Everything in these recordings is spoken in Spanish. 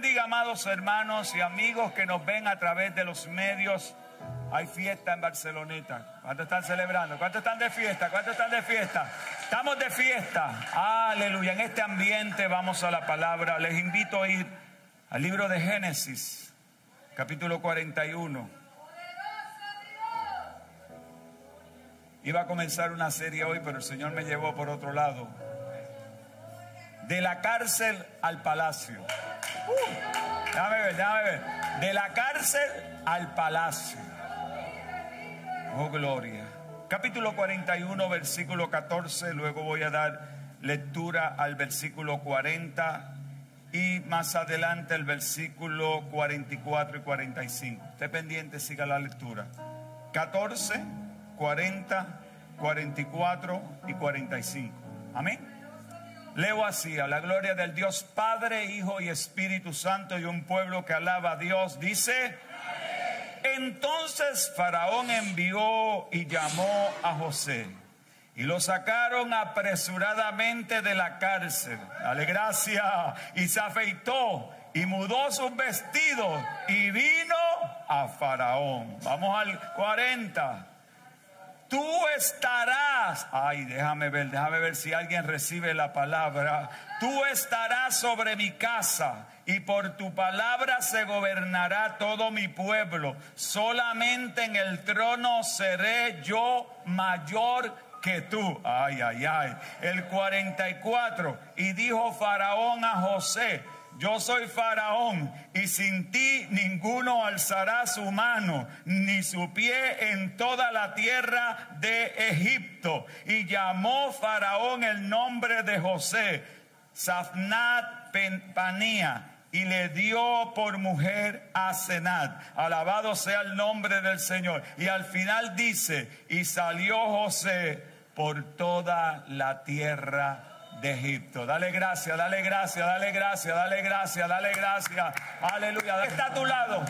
bendiga, amados hermanos y amigos que nos ven a través de los medios. Hay fiesta en Barceloneta. ¿Cuántos están celebrando? ¿Cuántos están de fiesta? ¿Cuántos están de fiesta? Estamos de fiesta. Aleluya. En este ambiente vamos a la palabra. Les invito a ir al libro de Génesis, capítulo 41. Iba a comenzar una serie hoy, pero el Señor me llevó por otro lado. De la cárcel al palacio. Déjame ver, déjame ver. De la cárcel al palacio. Oh, gloria. Capítulo 41, versículo 14. Luego voy a dar lectura al versículo 40 y más adelante el versículo 44 y 45. Esté pendiente, siga la lectura. 14, 40, 44 y 45. Amén. Leo así, a la gloria del Dios Padre, Hijo y Espíritu Santo y un pueblo que alaba a Dios, dice, entonces Faraón envió y llamó a José y lo sacaron apresuradamente de la cárcel. Dale gracia. Y se afeitó y mudó sus vestidos y vino a Faraón. Vamos al 40. Tú estarás, ay, déjame ver, déjame ver si alguien recibe la palabra. Tú estarás sobre mi casa y por tu palabra se gobernará todo mi pueblo. Solamente en el trono seré yo mayor que tú. Ay, ay, ay. El 44. Y dijo Faraón a José, yo soy Faraón y sin ti ninguno alzará su mano ni su pie en toda la tierra de Egipto. Y llamó Faraón el nombre de José, Safnat Panía y le dio por mujer a Senat. Alabado sea el nombre del Señor. Y al final dice, y salió José por toda la tierra de Egipto. Dale gracias, dale gracias, dale gracias, dale gracias, dale gracias. Aleluya. Está a tu lado,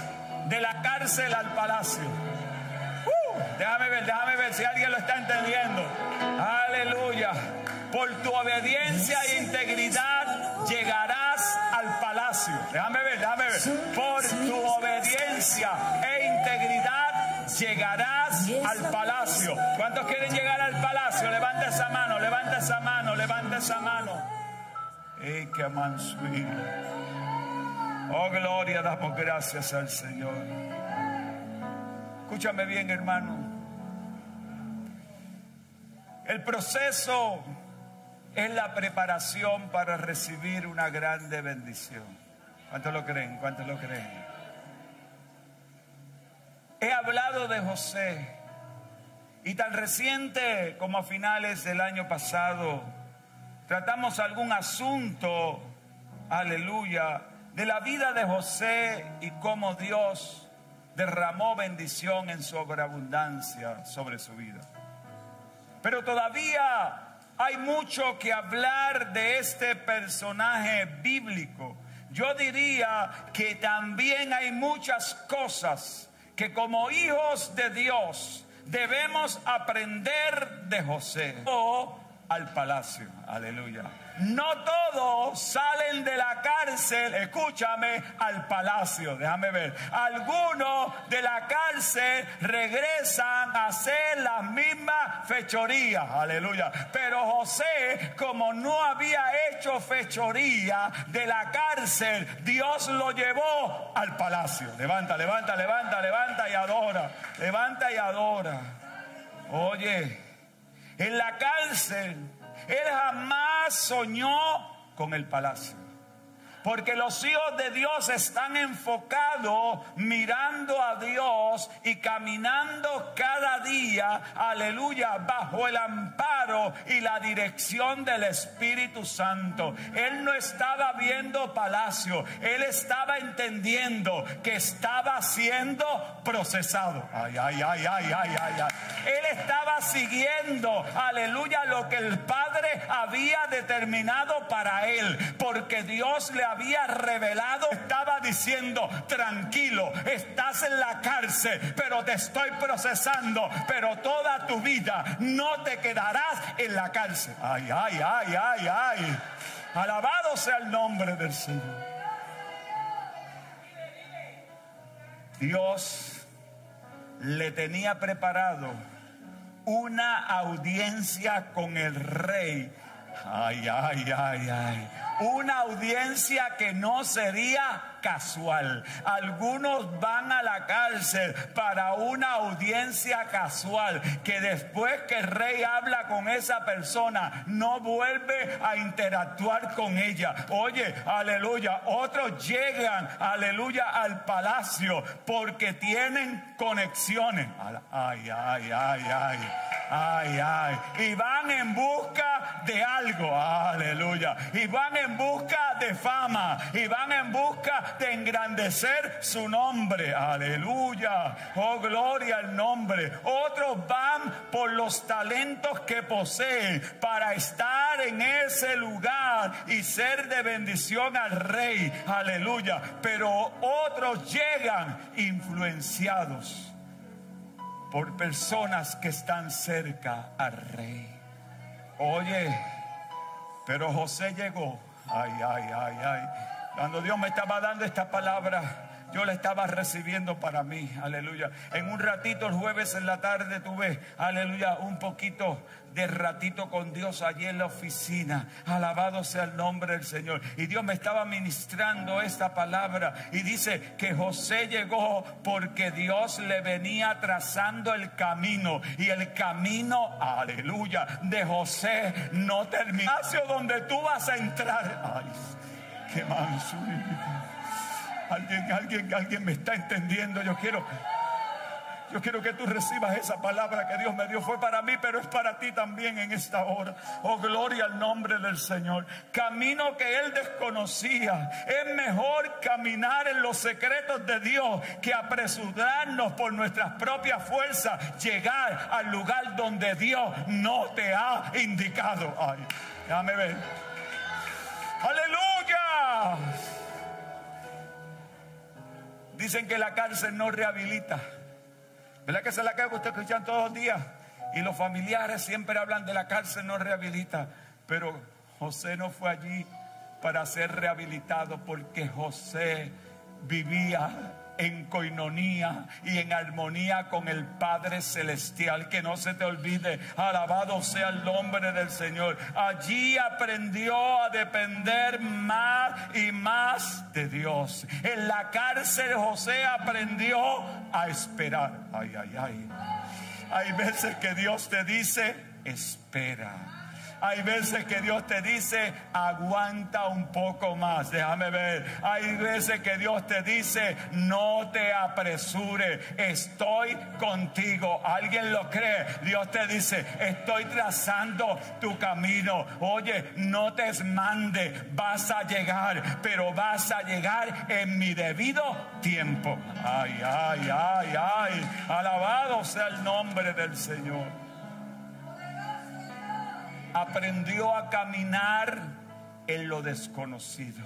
de la cárcel al palacio. Uh, déjame ver, déjame ver si alguien lo está entendiendo. Aleluya. Por tu obediencia e integridad llegarás al palacio. Déjame ver, déjame ver. Por tu obediencia e integridad llegarás al palacio. ¿Cuántos quieren llegar al palacio? Levanta esa mano, levanta esa mano, levanta esa mano. ¡Ey, qué Oh, gloria, damos gracias al Señor. Escúchame bien, hermano. El proceso es la preparación para recibir una grande bendición. ¿Cuántos lo creen? ¿Cuántos lo creen? He hablado de José y tan reciente como a finales del año pasado tratamos algún asunto, aleluya, de la vida de José y cómo Dios derramó bendición en sobreabundancia sobre su vida. Pero todavía hay mucho que hablar de este personaje bíblico. Yo diría que también hay muchas cosas que como hijos de Dios debemos aprender de José o al palacio. Aleluya. No todos salen de la cárcel, escúchame, al palacio. Déjame ver. Algunos de la cárcel regresan a hacer las mismas fechorías. Aleluya. Pero José, como no había hecho fechoría de la cárcel, Dios lo llevó al palacio. Levanta, levanta, levanta, levanta y adora. Levanta y adora. Oye, en la cárcel él jamás soñó con el palacio. Porque los hijos de Dios están enfocados mirando a Dios y caminando cada día, aleluya, bajo el amparo y la dirección del Espíritu Santo. Él no estaba viendo palacio, él estaba entendiendo que estaba siendo procesado. Ay, ay, ay, ay, ay, ay, ay. Él estaba siguiendo, aleluya, lo que el Padre había determinado para él, porque Dios le había había revelado, estaba diciendo, tranquilo, estás en la cárcel, pero te estoy procesando, pero toda tu vida no te quedarás en la cárcel. Ay, ay, ay, ay, ay. Alabado sea el nombre del Señor. Dios le tenía preparado una audiencia con el rey. Ay, ay, ay, ay. Una audiencia que no sería casual. Algunos van a la cárcel para una audiencia casual, que después que el rey habla con esa persona, no vuelve a interactuar con ella. Oye, aleluya, otros llegan, aleluya, al palacio porque tienen conexiones. Ay, ay, ay, ay. Ay, ay. Y van en busca de algo. Aleluya. Y van en busca de fama. Y van en busca de engrandecer su nombre. Aleluya. Oh, gloria al nombre. Otros van por los talentos que poseen para estar en ese lugar y ser de bendición al rey. Aleluya. Pero otros llegan influenciados por personas que están cerca al rey. Oye, pero José llegó. Ay, ay, ay, ay. Cuando Dios me estaba dando esta palabra, yo la estaba recibiendo para mí, aleluya. En un ratito el jueves en la tarde tuve, aleluya, un poquito de ratito con Dios allí en la oficina. Alabado sea el nombre del Señor. Y Dios me estaba ministrando esta palabra y dice que José llegó porque Dios le venía trazando el camino y el camino, aleluya, de José no termina. Hacia donde tú vas a entrar. Ay. Alguien, alguien, alguien me está entendiendo. Yo quiero yo quiero que tú recibas esa palabra que Dios me dio. Fue para mí, pero es para ti también en esta hora. Oh, gloria al nombre del Señor. Camino que Él desconocía. Es mejor caminar en los secretos de Dios que apresurarnos por nuestras propias fuerzas. Llegar al lugar donde Dios no te ha indicado. Ay, déjame ver. Aleluya. Dicen que la cárcel no rehabilita. ¿Verdad que esa es la que ustedes escuchan todos los días? Y los familiares siempre hablan de la cárcel no rehabilita. Pero José no fue allí para ser rehabilitado porque José vivía en coinonía y en armonía con el Padre Celestial. Que no se te olvide, alabado sea el nombre del Señor. Allí aprendió a depender más y más de Dios. En la cárcel José aprendió a esperar. Ay, ay, ay. Hay veces que Dios te dice, espera. Hay veces que Dios te dice, aguanta un poco más, déjame ver. Hay veces que Dios te dice, no te apresure, estoy contigo. ¿Alguien lo cree? Dios te dice, estoy trazando tu camino. Oye, no te mande, vas a llegar, pero vas a llegar en mi debido tiempo. Ay, ay, ay, ay. Alabado sea el nombre del Señor aprendió a caminar en lo desconocido,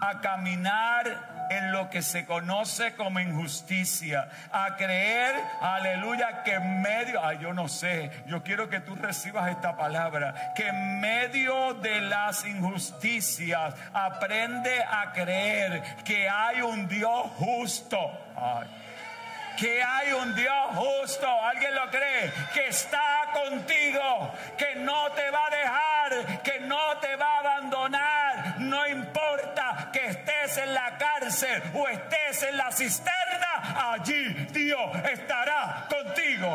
a caminar en lo que se conoce como injusticia, a creer, aleluya, que en medio, ay, yo no sé, yo quiero que tú recibas esta palabra, que en medio de las injusticias aprende a creer que hay un Dios justo. Ay que hay un Dios justo, ¿alguien lo cree? Que está contigo, que no te va a dejar, que no te va a abandonar, no importa que estés en la cárcel o estés en la cisterna, allí Dios estará contigo.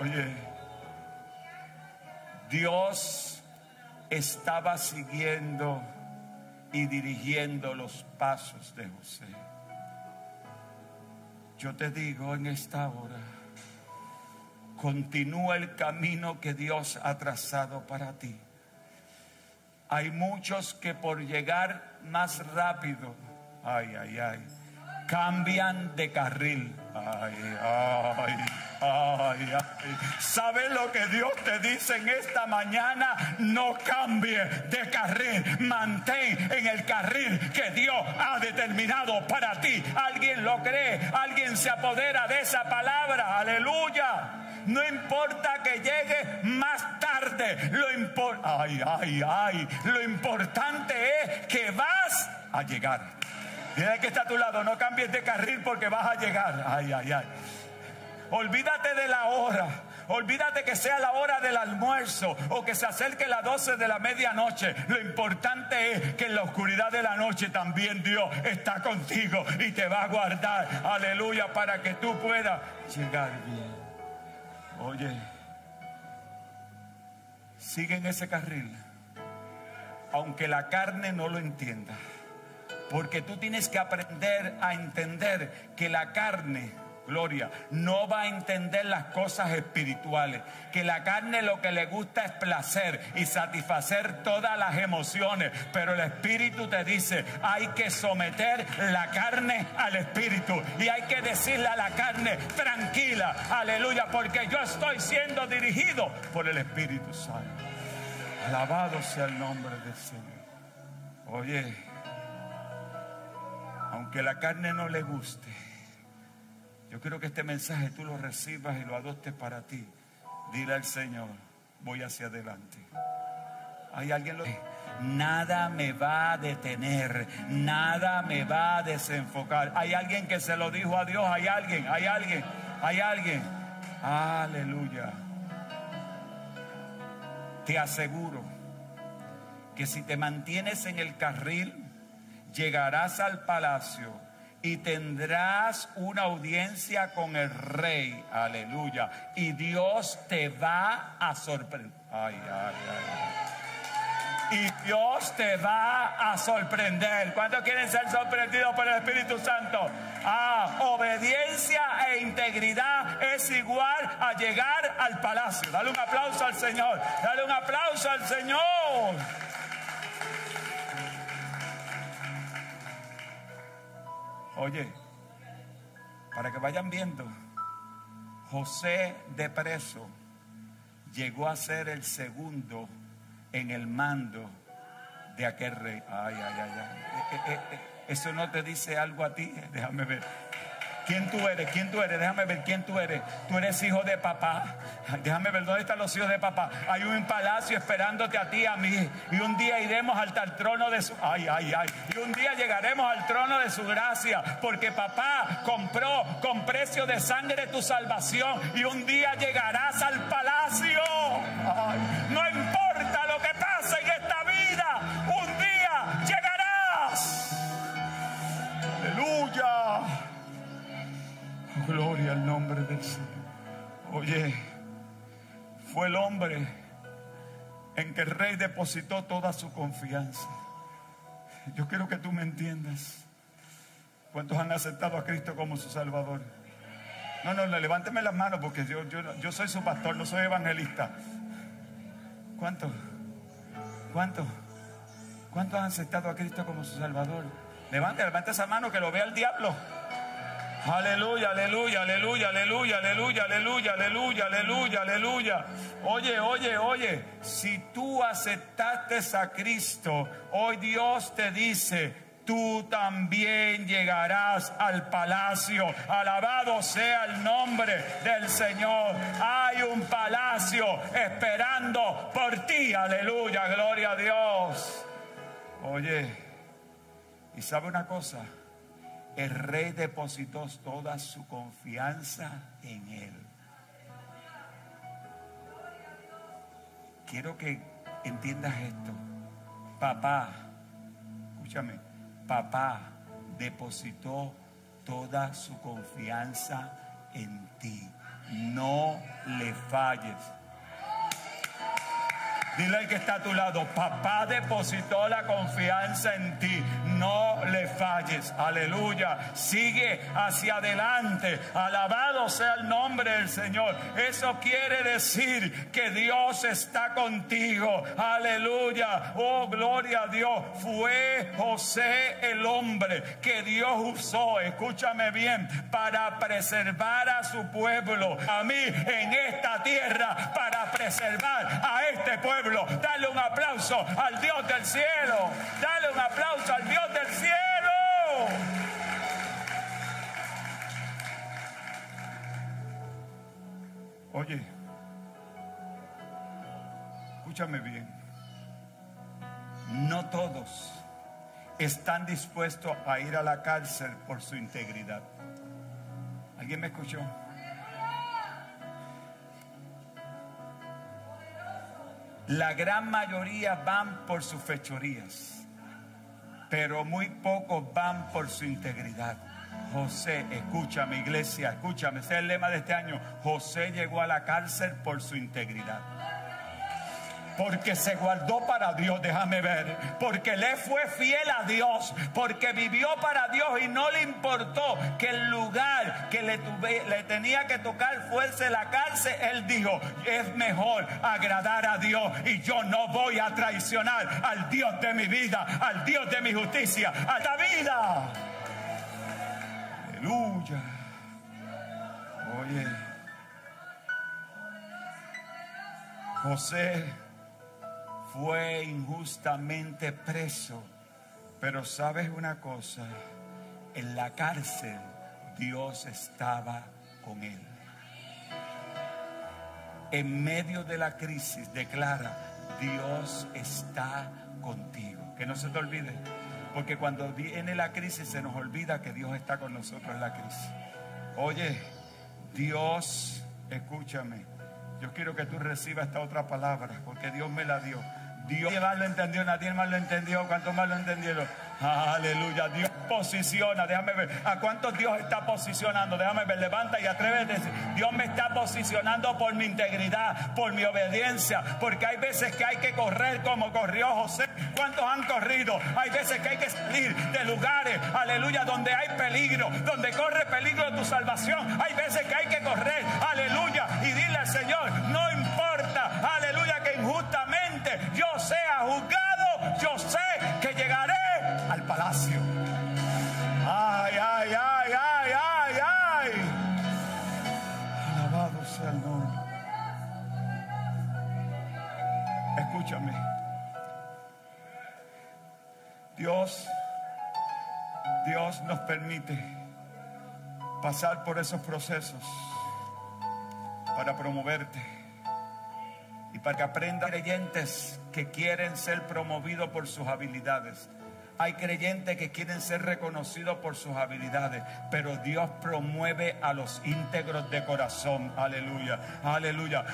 Oye, Dios estaba siguiendo y dirigiendo los pasos de José. Yo te digo en esta hora, continúa el camino que Dios ha trazado para ti. Hay muchos que por llegar más rápido, ay, ay, ay, cambian de carril. Ay, ay, ay, ay. ¿Sabes lo que Dios te dice en esta mañana? No cambie de carril. Mantén en el carril que Dios ha determinado para ti. ¿Alguien lo cree? ¿Alguien se apodera de esa palabra? Aleluya. No importa que llegue más tarde. Lo ay, ay, ay. Lo importante es que vas a llegar. Dile que está a tu lado, no cambies de carril porque vas a llegar. Ay, ay, ay. Olvídate de la hora. Olvídate que sea la hora del almuerzo o que se acerque las 12 de la medianoche. Lo importante es que en la oscuridad de la noche también Dios está contigo y te va a guardar. Aleluya, para que tú puedas llegar bien. Oye, sigue en ese carril, aunque la carne no lo entienda. Porque tú tienes que aprender a entender que la carne gloria, no va a entender las cosas espirituales. Que la carne lo que le gusta es placer y satisfacer todas las emociones. Pero el espíritu te dice, hay que someter la carne al espíritu. Y hay que decirle a la carne, tranquila, aleluya, porque yo estoy siendo dirigido por el Espíritu Santo. Alabado sea el nombre del Señor. Oye, aunque la carne no le guste, yo quiero que este mensaje tú lo recibas y lo adoptes para ti. Dile al Señor, voy hacia adelante. Hay alguien lo Nada me va a detener, nada me va a desenfocar. Hay alguien que se lo dijo a Dios, hay alguien, hay alguien, hay alguien. Aleluya. Te aseguro que si te mantienes en el carril, llegarás al palacio y tendrás una audiencia con el rey. Aleluya. Y Dios te va a sorprender. Ay, ay, ay. Y Dios te va a sorprender. ¿Cuántos quieren ser sorprendidos por el Espíritu Santo? Ah, obediencia e integridad es igual a llegar al palacio. Dale un aplauso al Señor. Dale un aplauso al Señor. Oye, para que vayan viendo, José de preso llegó a ser el segundo en el mando de aquel rey. Ay, ay, ay, ay. Eh, eh, eh, eso no te dice algo a ti, déjame ver. ¿Quién tú eres? ¿Quién tú eres? Déjame ver quién tú eres. Tú eres hijo de papá. Déjame ver dónde están los hijos de papá. Hay un palacio esperándote a ti a mí. Y un día iremos al trono de su. Ay, ay, ay. Y un día llegaremos al trono de su gracia. Porque papá compró con precio de sangre tu salvación. Y un día llegarás al palacio. no Gloria al nombre del Señor. Oye, fue el hombre en que el rey depositó toda su confianza. Yo quiero que tú me entiendas. ¿Cuántos han aceptado a Cristo como su Salvador? No, no, levánteme las manos porque yo, yo, yo soy su pastor, no soy evangelista. ¿Cuántos? ¿Cuántos? ¿Cuántos han aceptado a Cristo como su Salvador? Levante, levante esa mano que lo vea el diablo. Aleluya, aleluya, aleluya, aleluya, aleluya, aleluya, aleluya, aleluya, aleluya. Oye, oye, oye, si tú aceptaste a Cristo, hoy Dios te dice, tú también llegarás al palacio. Alabado sea el nombre del Señor. Hay un palacio esperando por ti. Aleluya, gloria a Dios. Oye, ¿y sabe una cosa? El rey depositó toda su confianza en él. Quiero que entiendas esto. Papá, escúchame, papá depositó toda su confianza en ti. No le falles. Dile al que está a tu lado, papá depositó la confianza en ti. No le falles. Aleluya. Sigue hacia adelante. Alabado sea el nombre del Señor. Eso quiere decir que Dios está contigo. Aleluya. Oh, gloria a Dios. Fue José el hombre que Dios usó, escúchame bien, para preservar a su pueblo. A mí en esta tierra, para preservar a este pueblo Dale un aplauso al Dios del cielo. Dale un aplauso al Dios del cielo. Oye, escúchame bien, no todos están dispuestos a ir a la cárcel por su integridad. ¿Alguien me escuchó? La gran mayoría van por sus fechorías, pero muy pocos van por su integridad. José, escúchame iglesia, escúchame, ese es el lema de este año. José llegó a la cárcel por su integridad porque se guardó para Dios, déjame ver, porque le fue fiel a Dios, porque vivió para Dios y no le importó que el lugar que le, tenía que tocar fuese la cárcel, él dijo, es mejor agradar a Dios y yo no voy a traicionar al Dios de mi vida, al Dios de mi justicia, a la vida. Aleluya. Oye, José fue injustamente preso. Pero sabes una cosa, en la cárcel Dios estaba con él. En medio de la crisis declara, Dios está contigo. Que no se te olvide, porque cuando viene la crisis se nos olvida que Dios está con nosotros en la crisis. Oye, Dios, escúchame, yo quiero que tú recibas esta otra palabra, porque Dios me la dio. Dios más lo entendió, nadie más lo entendió. ¿Cuántos más lo entendieron? Aleluya. Dios posiciona. Déjame ver. ¿A cuántos Dios está posicionando? Déjame ver. Levanta y atrévete. Dios me está posicionando por mi integridad, por mi obediencia. Porque hay veces que hay que correr como corrió José. ¿Cuántos han corrido? Hay veces que hay que salir de lugares, aleluya, donde hay peligro, donde corre peligro tu salvación. Hay veces que hay que correr, aleluya, y dile al Señor, yo sé que llegaré al palacio. Ay, ay, ay, ay, ay, ay. Alabado sea el nombre. Escúchame. Dios, Dios nos permite pasar por esos procesos para promoverte y para que aprendan creyentes que quieren ser promovidos por sus habilidades. Hay creyentes que quieren ser reconocidos por sus habilidades, pero Dios promueve a los íntegros de corazón. Aleluya, aleluya.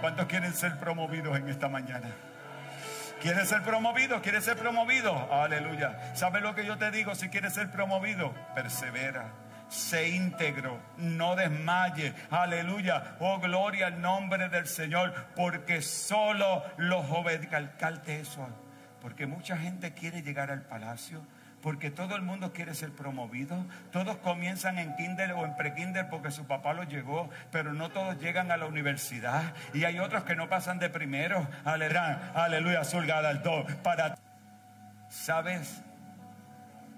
¿Cuántos quieren ser promovidos en esta mañana? ¿Quieres ser promovido? ¿Quieres ser promovido? Aleluya. ¿Sabes lo que yo te digo? Si quieres ser promovido, persevera se íntegro, no desmaye. Aleluya. Oh, gloria al nombre del Señor, porque solo los jóvenes, calcalte eso, porque mucha gente quiere llegar al palacio. Porque todo el mundo quiere ser promovido. Todos comienzan en kinder o en prekinder porque su papá lo llegó, pero no todos llegan a la universidad. Y hay otros que no pasan de primero. Aleluya, aleluya, al Para, ¿sabes?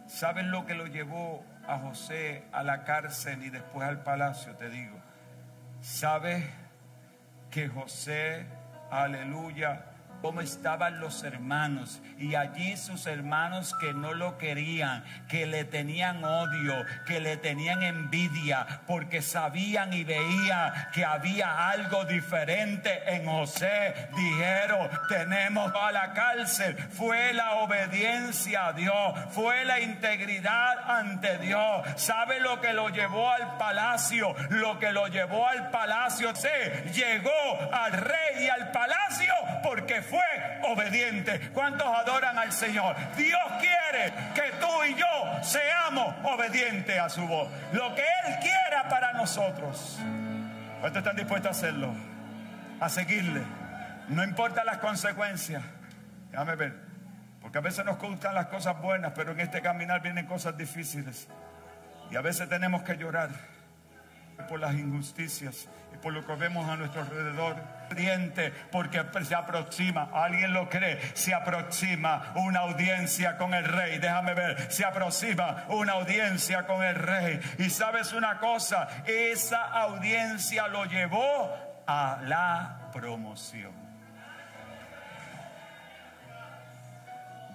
¿Sabes lo que lo llevó a José a la cárcel y después al palacio, te digo, ¿sabes que José, aleluya, cómo estaban los hermanos. Y allí sus hermanos que no lo querían, que le tenían odio, que le tenían envidia, porque sabían y veían que había algo diferente en José. Dijeron, tenemos a la cárcel. Fue la obediencia a Dios, fue la integridad ante Dios. ¿Sabe lo que lo llevó al palacio? Lo que lo llevó al palacio, se llegó al rey y al palacio porque fue obediente. ¿Cuántos adoran al Señor? Dios quiere que tú y yo seamos obedientes a su voz. Lo que Él quiera para nosotros. ¿Cuántos están dispuestos a hacerlo? A seguirle. No importa las consecuencias. Déjame ver. Porque a veces nos gustan las cosas buenas, pero en este caminar vienen cosas difíciles. Y a veces tenemos que llorar por las injusticias por lo que vemos a nuestro alrededor. Porque se aproxima, alguien lo cree, se aproxima una audiencia con el rey. Déjame ver, se aproxima una audiencia con el rey. Y sabes una cosa, esa audiencia lo llevó a la promoción.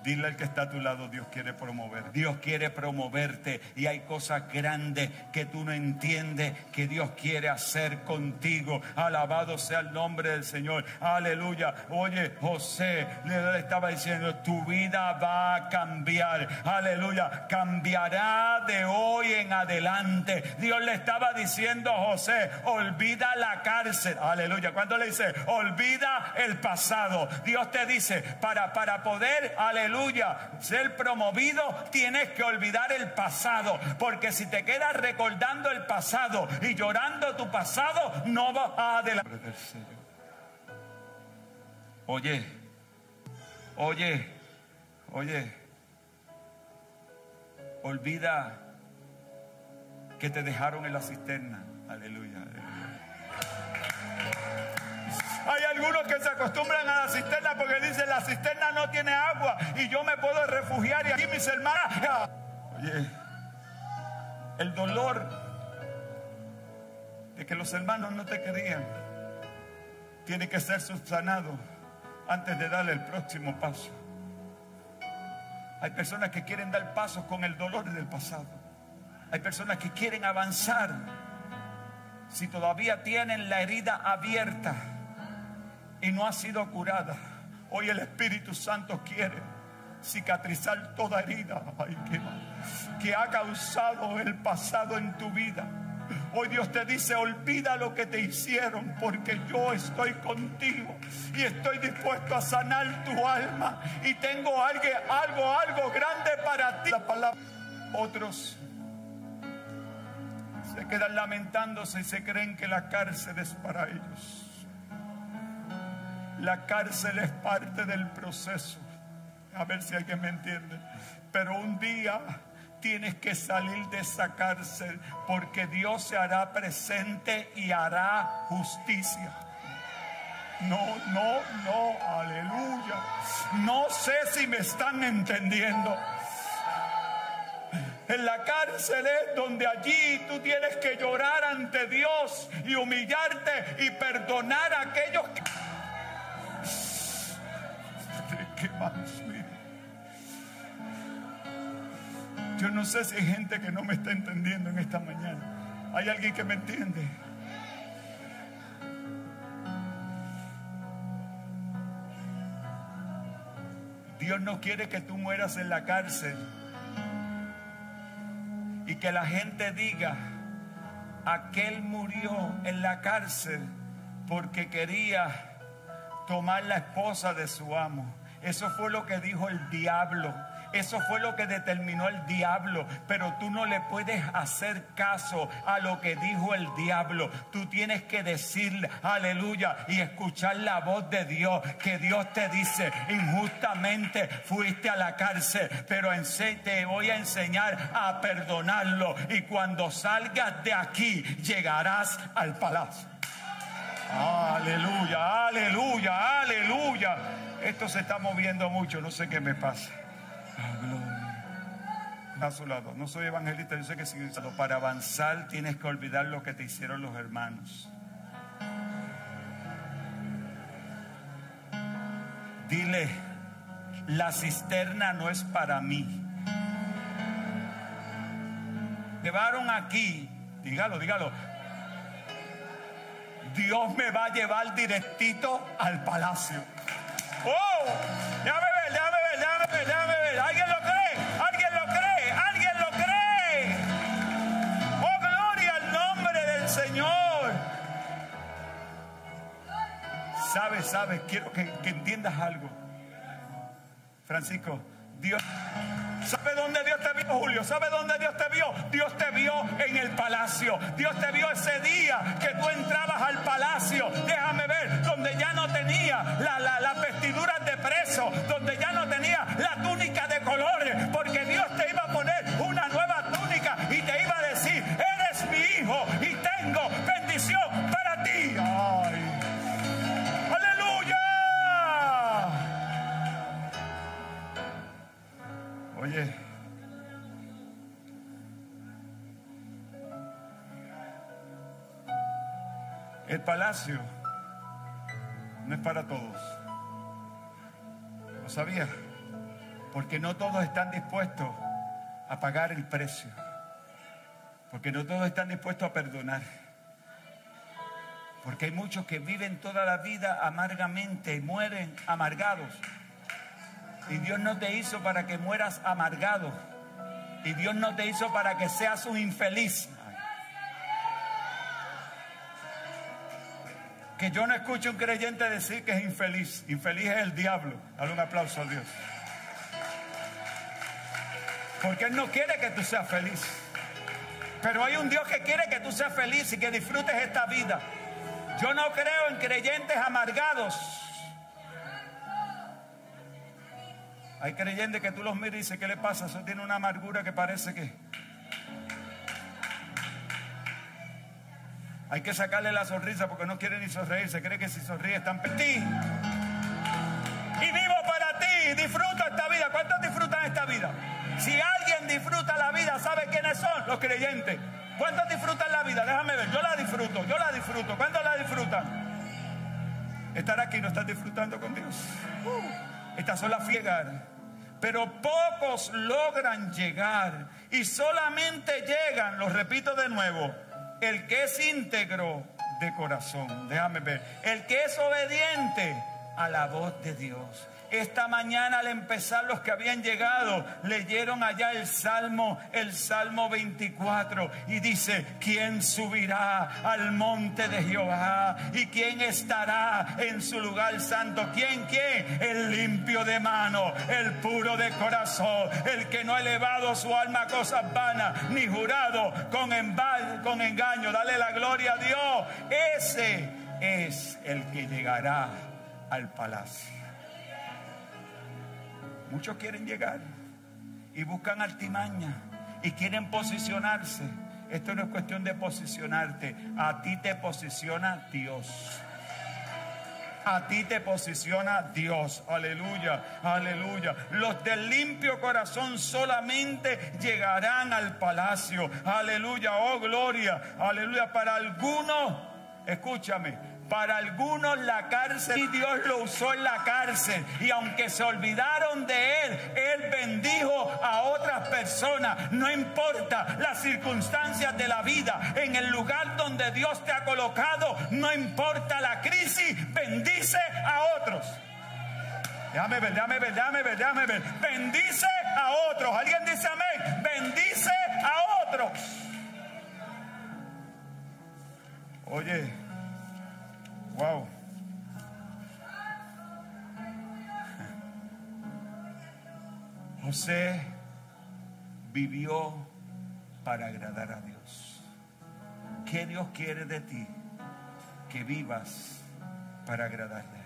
Dile al que está a tu lado, Dios quiere promover. Dios quiere promoverte y hay cosas grandes que tú no entiendes que Dios quiere hacer contigo. Alabado sea el nombre del Señor. Aleluya. Oye, José le estaba diciendo, tu vida va a cambiar. Aleluya. Cambiará de hoy en adelante. Dios le estaba diciendo a José, olvida la cárcel. Aleluya. Cuando le dice, olvida el pasado. Dios te dice, para, para poder, aleluya aleluya, ser promovido, tienes que olvidar el pasado. Porque si te quedas recordando el pasado y llorando tu pasado, no vas a adelante. Oye, oye, oye, olvida que te dejaron en la cisterna. Aleluya. Hay algunos que se acostumbran a la cisterna porque dicen la cisterna no tiene agua y yo me puedo refugiar y aquí mis hermanas. Oye, el dolor de que los hermanos no te querían tiene que ser subsanado antes de darle el próximo paso. Hay personas que quieren dar pasos con el dolor del pasado. Hay personas que quieren avanzar si todavía tienen la herida abierta y no ha sido curada. Hoy el Espíritu Santo quiere cicatrizar toda herida que ha causado el pasado en tu vida. Hoy Dios te dice, olvida lo que te hicieron porque yo estoy contigo y estoy dispuesto a sanar tu alma y tengo algo, algo, algo grande para ti. Otros se quedan lamentándose y se creen que la cárcel es para ellos. La cárcel es parte del proceso. A ver si alguien me entiende. Pero un día tienes que salir de esa cárcel porque Dios se hará presente y hará justicia. No, no, no, aleluya. No sé si me están entendiendo. En la cárcel es donde allí tú tienes que llorar ante Dios y humillarte y perdonar a aquellos que... Yo no sé si hay gente que no me está entendiendo en esta mañana. ¿Hay alguien que me entiende? Dios no quiere que tú mueras en la cárcel y que la gente diga, aquel murió en la cárcel porque quería tomar la esposa de su amo. Eso fue lo que dijo el diablo. Eso fue lo que determinó el diablo. Pero tú no le puedes hacer caso a lo que dijo el diablo. Tú tienes que decir aleluya y escuchar la voz de Dios. Que Dios te dice, injustamente fuiste a la cárcel, pero te voy a enseñar a perdonarlo. Y cuando salgas de aquí, llegarás al palacio. Aleluya, aleluya, aleluya. Esto se está moviendo mucho, no sé qué me pasa. A su lado, no soy evangelista, yo sé que sigue Para avanzar tienes que olvidar lo que te hicieron los hermanos. Dile, la cisterna no es para mí. Llevaron aquí, dígalo, dígalo. Dios me va a llevar directito al palacio. ¡Oh! Déjame ver, ¿Sabes, sabes? Quiero que, entiendas algo. Francisco, Dios... ¿Sabe dónde Dios te vio, Julio? ¿Sabe dónde Dios te vio? Dios te vio en el palacio. Dios te vio ese día que tú entrabas al palacio. Déjame ver, donde ya no tenía la, la, las vestiduras de preso, donde ya Palacio no es para todos. ¿Lo sabía? Porque no todos están dispuestos a pagar el precio. Porque no todos están dispuestos a perdonar. Porque hay muchos que viven toda la vida amargamente y mueren amargados. Y Dios no te hizo para que mueras amargado. Y Dios no te hizo para que seas un infeliz. Que yo no escuche un creyente decir que es infeliz. Infeliz es el diablo. Dale un aplauso a Dios. Porque Él no quiere que tú seas feliz. Pero hay un Dios que quiere que tú seas feliz y que disfrutes esta vida. Yo no creo en creyentes amargados. Hay creyentes que tú los miras y dices, ¿qué le pasa? Eso tiene una amargura que parece que... Hay que sacarle la sonrisa porque no quiere ni sonreír. Se cree que si sonríe están ti. Y vivo para ti. Disfruto esta vida. ¿Cuántos disfrutan esta vida? Si alguien disfruta la vida, ¿sabe quiénes son? Los creyentes. ¿Cuántos disfrutan la vida? Déjame ver. Yo la disfruto. Yo la disfruto. ¿Cuántos la disfrutan? Estar aquí no están disfrutando con Dios. Uh, estas son las fiegas. Pero pocos logran llegar. Y solamente llegan, lo repito de nuevo, el que es íntegro de corazón, déjame ver, el que es obediente a la voz de Dios. Esta mañana al empezar los que habían llegado leyeron allá el Salmo, el Salmo 24 y dice, ¿quién subirá al monte de Jehová? ¿Y quién estará en su lugar santo? ¿Quién, quién? El limpio de mano, el puro de corazón, el que no ha elevado su alma a cosas vanas, ni jurado con, con engaño. Dale la gloria a Dios. Ese es el que llegará al palacio. Muchos quieren llegar y buscan altimaña y quieren posicionarse. Esto no es cuestión de posicionarte. A ti te posiciona Dios. A ti te posiciona Dios. Aleluya, aleluya. Los del limpio corazón solamente llegarán al palacio. Aleluya, oh gloria. Aleluya. Para algunos, escúchame, para algunos la cárcel y Dios lo usó en la cárcel. Y aunque se olvidaron de Él, Él bendijo a otras personas. No importa las circunstancias de la vida, en el lugar donde Dios te ha colocado, no importa la crisis, bendice a otros. Déjame ver, déjame ver, déjame ver, déjame ver. Bendice a otros. Alguien dice amén. Bendice a otros. Oye, José vivió para agradar a Dios. ¿Qué Dios quiere de ti? Que vivas para agradarle.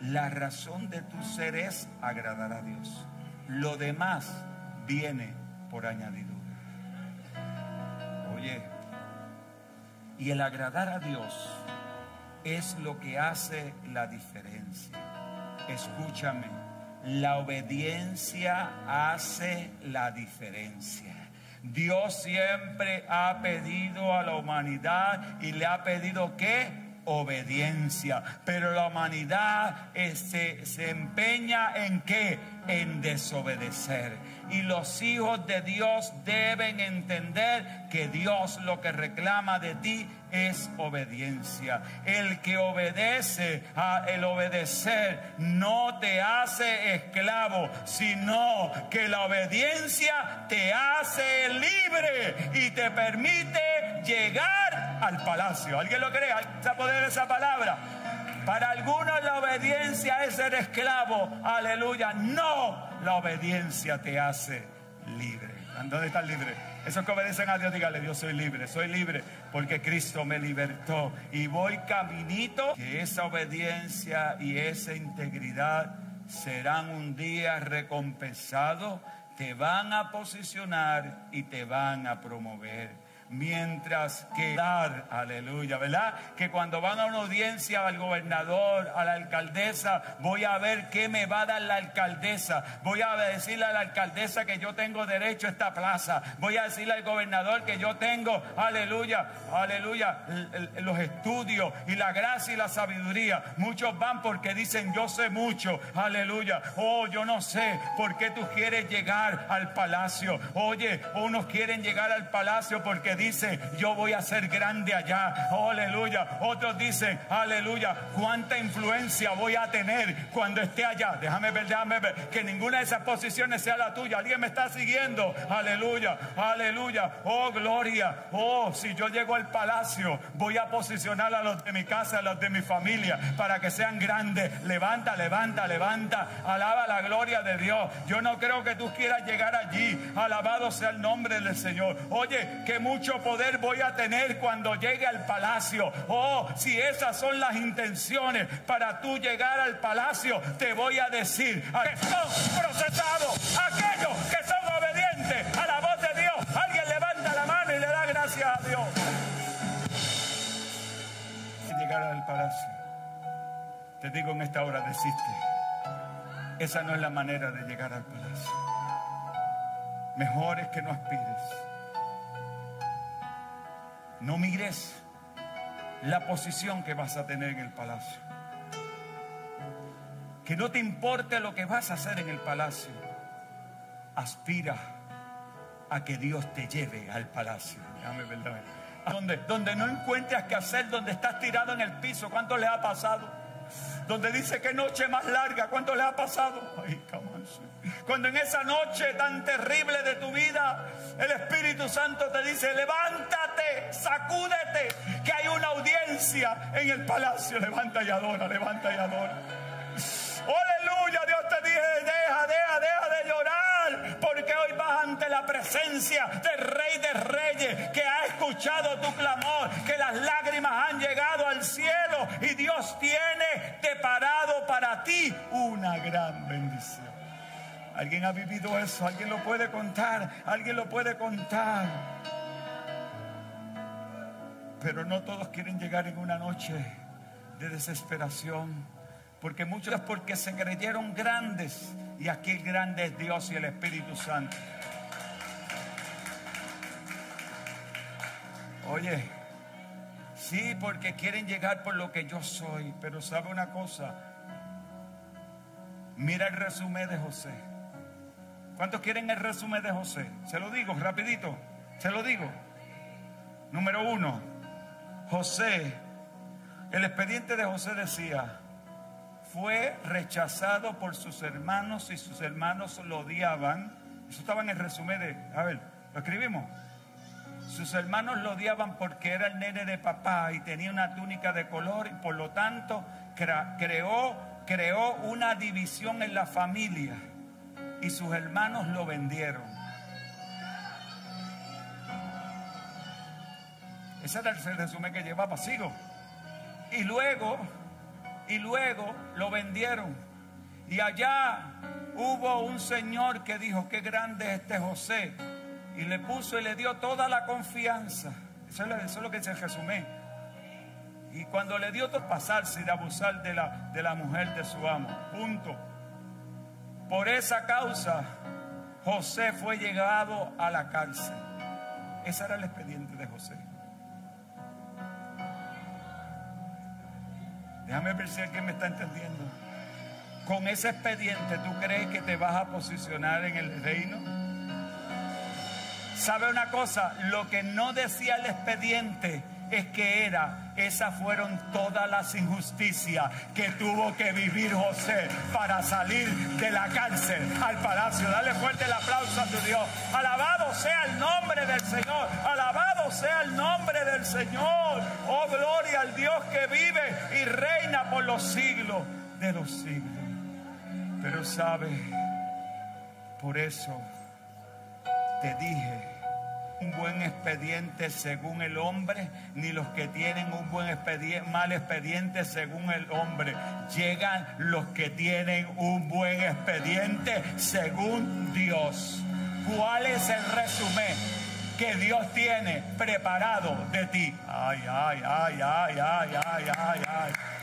La razón de tu ser es agradar a Dios. Lo demás viene por añadidura. Oye, y el agradar a Dios es lo que hace la diferencia. Escúchame, la obediencia hace la diferencia. Dios siempre ha pedido a la humanidad y le ha pedido que obediencia. Pero la humanidad se, se empeña en qué? En desobedecer. Y los hijos de Dios deben entender que Dios lo que reclama de ti es obediencia. El que obedece a el obedecer no te hace esclavo, sino que la obediencia te hace libre y te permite llegar al palacio. ¿Alguien lo cree? ¿Alguien poder esa palabra? Para algunos la obediencia es ser esclavo. Aleluya. No, la obediencia te hace libre. ¿Dónde estás libre? Esos que obedecen a Dios, dígale, Dios soy libre, soy libre porque Cristo me libertó y voy caminito que esa obediencia y esa integridad serán un día recompensados, te van a posicionar y te van a promover. Mientras que dar, aleluya, ¿verdad? Que cuando van a una audiencia al gobernador, a la alcaldesa, voy a ver qué me va a dar la alcaldesa. Voy a decirle a la alcaldesa que yo tengo derecho a esta plaza. Voy a decirle al gobernador que yo tengo, aleluya, aleluya, los estudios y la gracia y la sabiduría. Muchos van porque dicen yo sé mucho, aleluya. Oh, yo no sé por qué tú quieres llegar al palacio. Oye, unos quieren llegar al palacio porque dicen yo voy a ser grande allá. Oh, aleluya. Otros dicen, aleluya, cuánta influencia voy a tener cuando esté allá. Déjame ver, déjame ver. Que ninguna de esas posiciones sea la tuya. Alguien me está siguiendo. Aleluya, aleluya. Oh, gloria. Oh, si yo llego al palacio, voy a posicionar a los de mi casa, a los de mi familia, para que sean grandes. Levanta, levanta, levanta. Alaba la gloria de Dios. Yo no creo que tú quieras llegar allí. Alabado sea el nombre del Señor. Oye, que mucho poder voy a tener cuando llegue al palacio. Oh, si esas son las intenciones para tú llegar al palacio, te voy a decir que son procesados, aquellos que son obedientes a la voz de Dios. Alguien levanta la mano y le da gracias a Dios. Llegar al palacio. Te digo en esta hora, desiste. Esa no es la manera de llegar al palacio. Mejor es que no aspires. No mires la posición que vas a tener en el palacio. Que no te importe lo que vas a hacer en el palacio. Aspira a que Dios te lleve al palacio. Donde, donde no encuentres qué hacer, donde estás tirado en el piso. ¿Cuánto le ha pasado? Donde dice que noche más larga. ¿Cuánto le ha pasado? Ay, Cuando en esa noche tan terrible de tu vida, el Espíritu Santo te dice, levántate, sacúdete, que hay una audiencia en el palacio. Levanta y adora, levanta y adora. Aleluya, Dios te dije, deja, deja, deja de llorar, porque hoy vas ante la presencia del Rey de Reyes, que ha escuchado tu clamor, que las lágrimas han llegado al cielo y Dios tiene preparado para ti una bendición. ¿Alguien ha vivido eso? ¿Alguien lo puede contar? ¿Alguien lo puede contar? Pero no todos quieren llegar en una noche de desesperación porque muchos porque se creyeron grandes y aquí el grande es Dios y el Espíritu Santo. Oye, sí, porque quieren llegar por lo que yo soy, pero sabe una cosa, mira el resumen de José. ¿Cuántos quieren el resumen de José? Se lo digo rapidito, se lo digo. Número uno, José, el expediente de José decía, fue rechazado por sus hermanos y sus hermanos lo odiaban. Eso estaba en el resumen de, a ver, lo escribimos. Sus hermanos lo odiaban porque era el nene de papá y tenía una túnica de color y por lo tanto creó, creó una división en la familia y sus hermanos lo vendieron. Ese era el resumen que llevaba, sigo. Y luego y luego lo vendieron. Y allá hubo un señor que dijo, qué grande es este José. Y le puso y le dio toda la confianza. Eso es, lo que se resume. Y cuando le dio todo pasarse de abusar de la, de la mujer de su amo. Punto. Por esa causa, José fue llegado a la cárcel. Ese era el expediente de José. Déjame ver si alguien me está entendiendo. Con ese expediente, ¿tú crees que te vas a posicionar en el reino? ¿Sabe una cosa? Lo que no decía el expediente es que era, esas fueron todas las injusticias que tuvo que vivir José para salir de la cárcel al palacio. Dale fuerte el aplauso a tu Dios. Alabado sea el nombre del Señor. Alabado sea el nombre del Señor. Oh, gloria al Dios que vive y reina por los siglos de los siglos. Pero sabe, por eso te dije un buen expediente según el hombre, ni los que tienen un buen expediente, mal expediente según el hombre. Llegan los que tienen un buen expediente según Dios. ¿Cuál es el resumen? que Dios tiene preparado de ti. Ay, ay, ay, ay, ay, ay, ay, ay.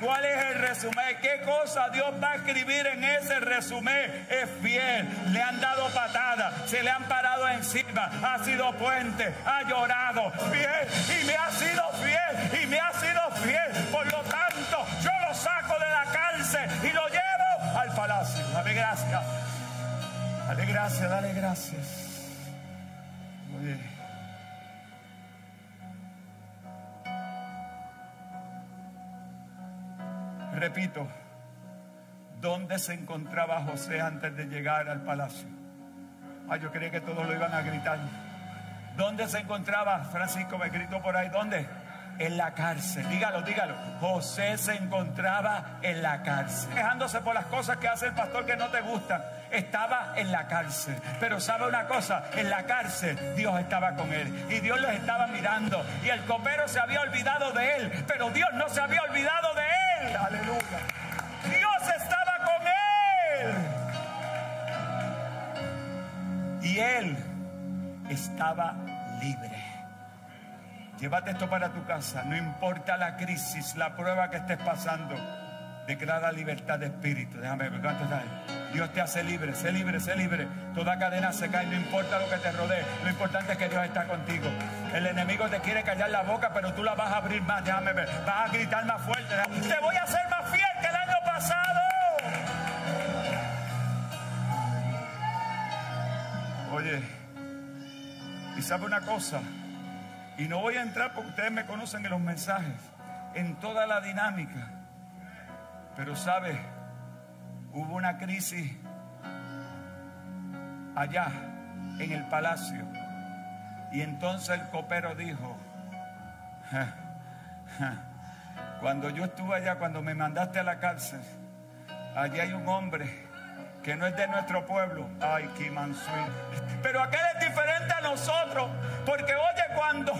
¿Cuál es el resumen? ¿Qué cosa Dios va a escribir en ese resumen? Es fiel, le han dado patadas, se le han parado encima, ha sido puente, ha llorado, fiel y me ha sido fiel y me ha sido fiel. Por lo tanto, yo lo saco de la cárcel y lo llevo al palacio. Dale gracias. Dale gracias, dale gracias. Repito, ¿dónde se encontraba José antes de llegar al palacio? Ah, yo creía que todos lo iban a gritar. ¿Dónde se encontraba? Francisco me gritó por ahí. ¿Dónde? En la cárcel. Dígalo, dígalo. José se encontraba en la cárcel. Quejándose por las cosas que hace el pastor que no te gustan. Estaba en la cárcel. Pero sabe una cosa, en la cárcel Dios estaba con él. Y Dios lo estaba mirando. Y el copero se había olvidado de él. Pero Dios no se había olvidado de estaba libre. Llévate esto para tu casa. No importa la crisis, la prueba que estés pasando. Declara libertad de espíritu. Déjame ver Dios te hace libre, sé libre, sé libre. Toda cadena se cae, no importa lo que te rodee. Lo importante es que Dios está contigo. El enemigo te quiere callar la boca, pero tú la vas a abrir más. Déjame ver. Vas a gritar más fuerte. Te voy a hacer más fiel que el año pasado. Oye, y sabe una cosa. Y no voy a entrar porque ustedes me conocen en los mensajes, en toda la dinámica. Pero sabe, hubo una crisis allá en el palacio. Y entonces el copero dijo, cuando yo estuve allá, cuando me mandaste a la cárcel, allí hay un hombre que no es de nuestro pueblo. Ay, Kimansui. Pero aquel es diferente a nosotros, porque oye, cuando,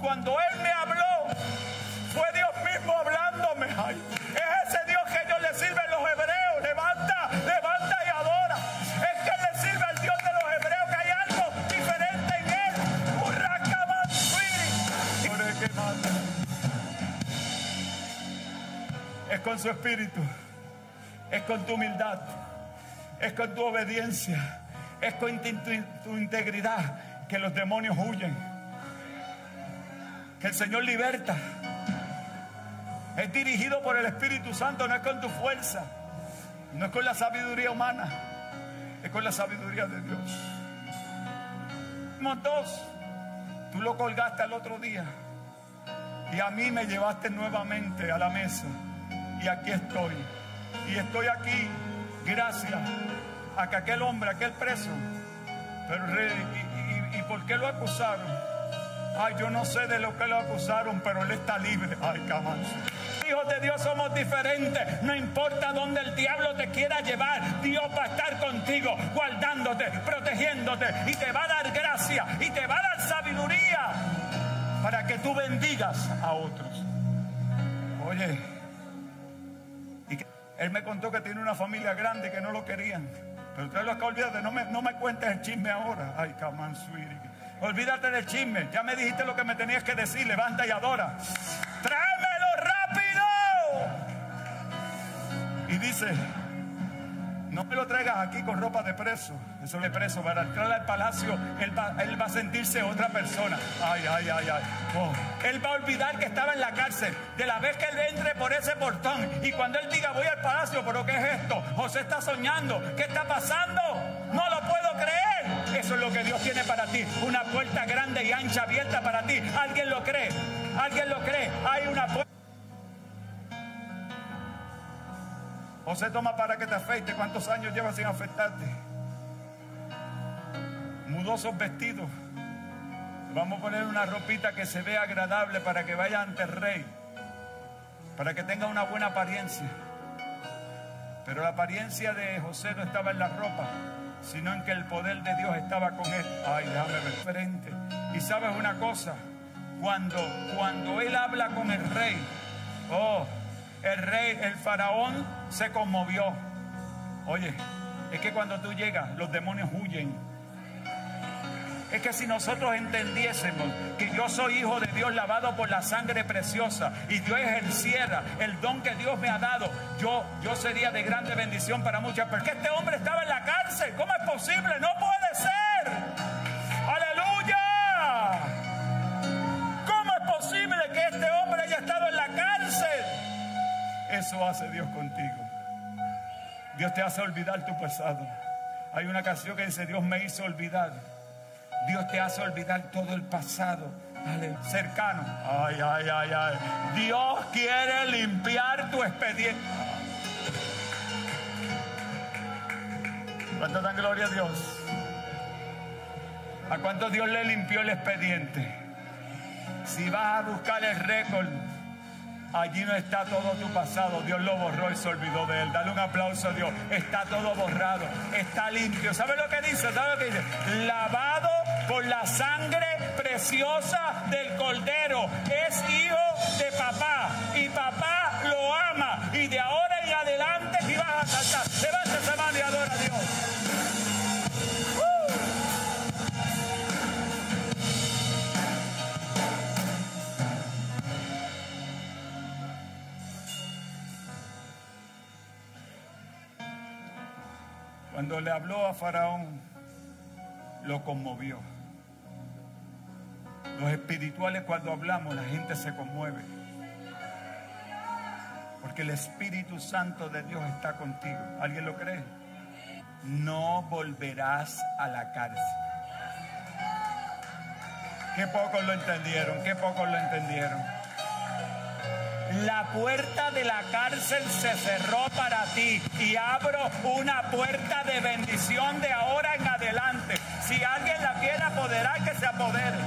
cuando, Él me habló, fue Dios mismo hablándome. Ay, es ese Dios que ellos le sirven los hebreos. Levanta, levanta y adora. Es que le sirve al Dios de los hebreos, que hay algo diferente en Él. Es con su espíritu, es con tu humildad es con tu obediencia, es con tu, integridad que los demonios huyen. Que el Señor liberta. Es dirigido por el Espíritu Santo, no es con tu fuerza, no es con la sabiduría humana, es con la sabiduría de Dios. Dos, tú lo colgaste al otro día y a mí me llevaste nuevamente a la mesa y aquí estoy. Y estoy aquí gracias a que aquel hombre, aquel preso, pero y, y, por qué lo acusaron? Ay, yo no sé de lo que lo acusaron, pero él está libre. Ay, camanzo. Hijos de Dios somos diferentes. No importa dónde el diablo te quiera llevar, Dios va a estar contigo, guardándote, protegiéndote y te va a dar gracia y te va a dar sabiduría para que tú bendigas a otros. Oye, él me contó que tiene una familia grande que no lo querían. Pero usted lo olvídate, no me, no me cuentes el chisme ahora. Ay, come Olvídate del chisme. Ya me dijiste lo que me tenías que decir. Levanta y adora. ¡Tráemelo rápido! Y dice, no me lo traigas aquí con ropa de preso. Eso de preso. Para entrar al palacio, él va, él va a sentirse otra persona. Ay, ay, ay, ay. Oh. Él va a olvidar que estaba en la cárcel. De la vez que él entre por ese portón. Y cuando él diga, voy al palacio, ¿pero qué es esto? José está soñando. ¿Qué está pasando? No lo puedo creer. Eso es lo que Dios tiene para ti. Una puerta grande y ancha abierta para ti. ¿Alguien lo cree? ¿Alguien lo cree? Hay una puerta. José toma para que te afeite. ¿Cuántos años llevas sin afectarte? Mudosos vestidos. Vamos a poner una ropita que se vea agradable para que vaya ante el rey. Para que tenga una buena apariencia. Pero la apariencia de José no estaba en la ropa, sino en que el poder de Dios estaba con él. Ay, déjame ver frente. Y sabes una cosa, cuando, cuando él habla con el rey, oh, el rey, el faraón se conmovió. Oye, es que cuando tú llegas, los demonios huyen. Es que si nosotros entendiésemos que yo soy hijo de Dios lavado por la sangre preciosa y Dios ejerciera el don que Dios me ha dado, yo, yo sería de grande bendición para muchas personas. Que este hombre estaba en la cárcel. ¿Cómo es posible? No puede ser. Eso hace Dios contigo. Dios te hace olvidar tu pasado. Hay una canción que dice, Dios me hizo olvidar. Dios te hace olvidar todo el pasado. Cercano. Ay, ay, ay, ay. Dios quiere limpiar tu expediente. ¿Cuánto dan gloria a Dios? ¿A cuánto Dios le limpió el expediente? Si vas a buscar el récord Allí no está todo tu pasado. Dios lo borró y se olvidó de él. Dale un aplauso a Dios. Está todo borrado. Está limpio. ¿Sabe lo que dice? ¿Sabe lo que dice? Lavado por la sangre preciosa del cordero. Es hijo de papá. Y papá lo ama. Y de ahora Cuando le habló a Faraón, lo conmovió. Los espirituales cuando hablamos, la gente se conmueve. Porque el Espíritu Santo de Dios está contigo. ¿Alguien lo cree? No volverás a la cárcel. Qué pocos lo entendieron, qué pocos lo entendieron. La puerta de la cárcel se cerró para ti y abro una puerta de bendición de ahora en adelante. Si alguien la quiere apoderar, que se apodere.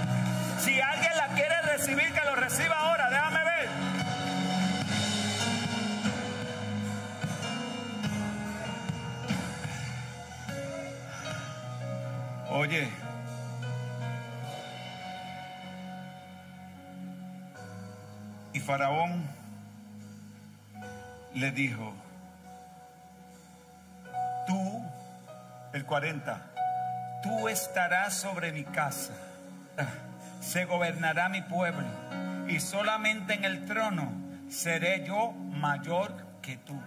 Si alguien la quiere recibir, que lo reciba ahora. Déjame ver. Oye, y Faraón le dijo, tú, el 40, tú estarás sobre mi casa, se gobernará mi pueblo y solamente en el trono seré yo mayor que tú.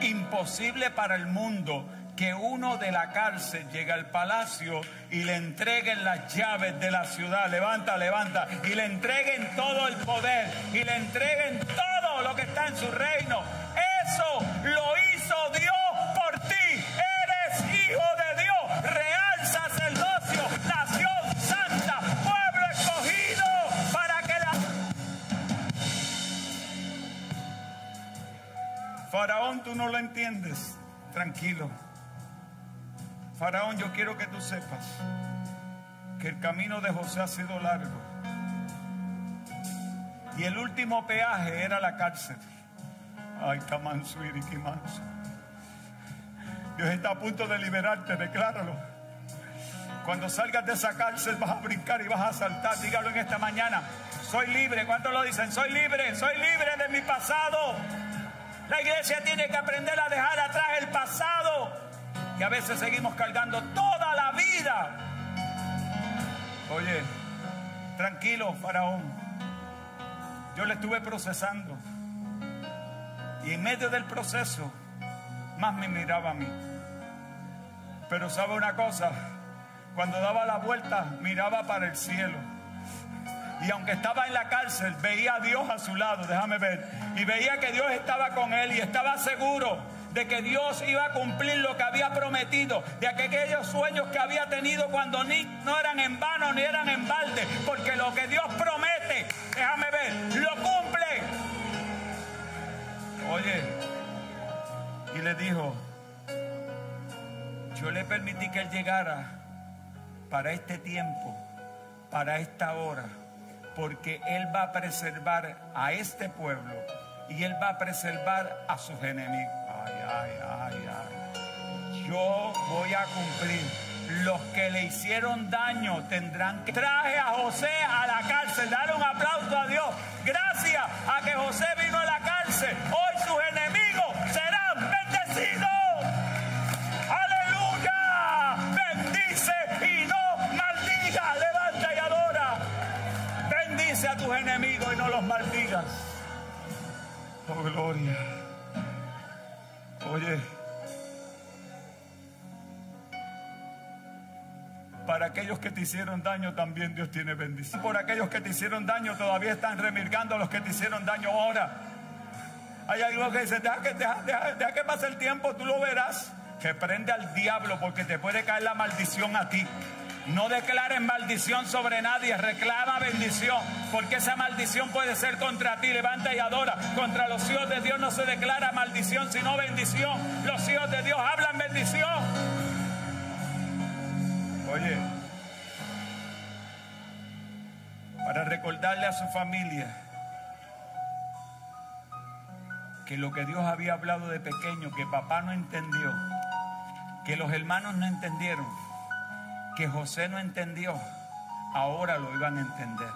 Imposible para el mundo que uno de la cárcel llegue al palacio y le entreguen las llaves de la ciudad, levanta, levanta, y le entreguen todo el poder y le entreguen todo en su reino. Eso lo hizo Dios por ti. Eres hijo de Dios, real sacerdocio, nación santa, pueblo escogido para que la... Faraón, tú no lo entiendes. Tranquilo. Faraón, yo quiero que tú sepas que el camino de José ha sido largo. Y el último peaje era la cárcel. Ay, Kamansu manso. Dios está a punto de liberarte, decláralo. Cuando salgas de esa cárcel vas a brincar y vas a saltar. Dígalo en esta mañana. Soy libre. ¿Cuántos lo dicen? Soy libre. Soy libre de mi pasado. La iglesia tiene que aprender a dejar atrás el pasado y a veces seguimos cargando toda la vida. Oye, tranquilo, faraón. Yo le estuve procesando. Y en medio del proceso, más me miraba a mí. Pero sabe una cosa, cuando daba la vuelta, miraba para el cielo. Y aunque estaba en la cárcel, veía a Dios a su lado, déjame ver. Y veía que Dios estaba con él y estaba seguro de que Dios iba a cumplir lo que había prometido, de aquellos sueños que había tenido cuando ni, no eran en vano ni eran en balde, porque lo que Dios le dijo, yo le permití que él llegara para este tiempo, para esta hora, porque él va a preservar a este pueblo y él va a preservar a sus enemigos ay, ay, ay. Yo voy a cumplir. Los que le hicieron daño tendrán que... Traje a José a la cárcel. Dale un aplauso a Dios. Gracias a que José vino a la cárcel. Hoy gloria. Oye, para aquellos que te hicieron daño también Dios tiene bendición. Por aquellos que te hicieron daño todavía están remirgando a los que te hicieron daño ahora. Hay algo que dice, deja que, deja que pase el tiempo, tú lo verás. Que prende al diablo porque te puede caer la maldición a ti. No declares maldición sobre nadie, reclama bendición, porque esa maldición puede ser contra ti. Levanta y adora. Contra los hijos de Dios no se declara maldición, sino bendición. Los hijos de Dios hablan bendición. Oye, para recordarle a su familia que lo que Dios había hablado de pequeño, que papá no entendió, que los hermanos no entendieron, que José no entendió, ahora lo iban a entender.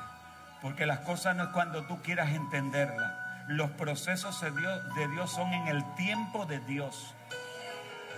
Porque las cosas no es cuando tú quieras entenderlas. Los procesos de Dios, de Dios son en el tiempo de Dios.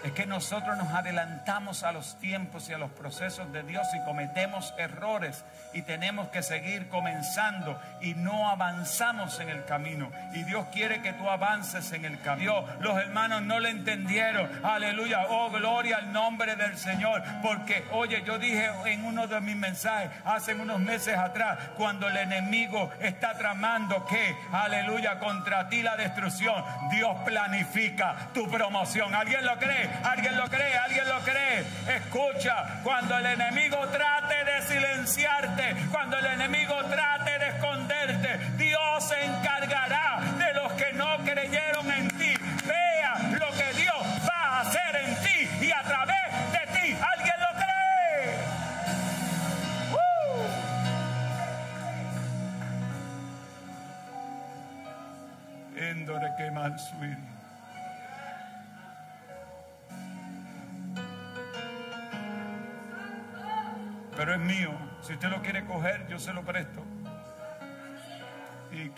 Es que nosotros nos adelantamos a los tiempos y a los procesos de Dios y cometemos errores y tenemos que seguir comenzando y no avanzamos en el camino. Y Dios quiere que tú avances en el camino. Los hermanos no le entendieron. Aleluya. Oh, gloria al nombre del Señor. Porque, oye, yo dije en uno de mis mensajes hace unos meses atrás, cuando el enemigo está tramando que, aleluya, contra ti la destrucción, Dios planifica tu promoción. ¿Alguien lo cree? ¿Alguien lo cree? ¿Alguien lo cree? Escucha, cuando el enemigo trate de silenciarte, cuando el enemigo trate de esconderte, Dios se encargará de los que no creyeron en ti. Vea lo que Dios va a hacer en ti y a través de ti. ¿Alguien lo cree? ¡Uh! Pero es mío. Si usted lo quiere coger, yo se lo presto. Y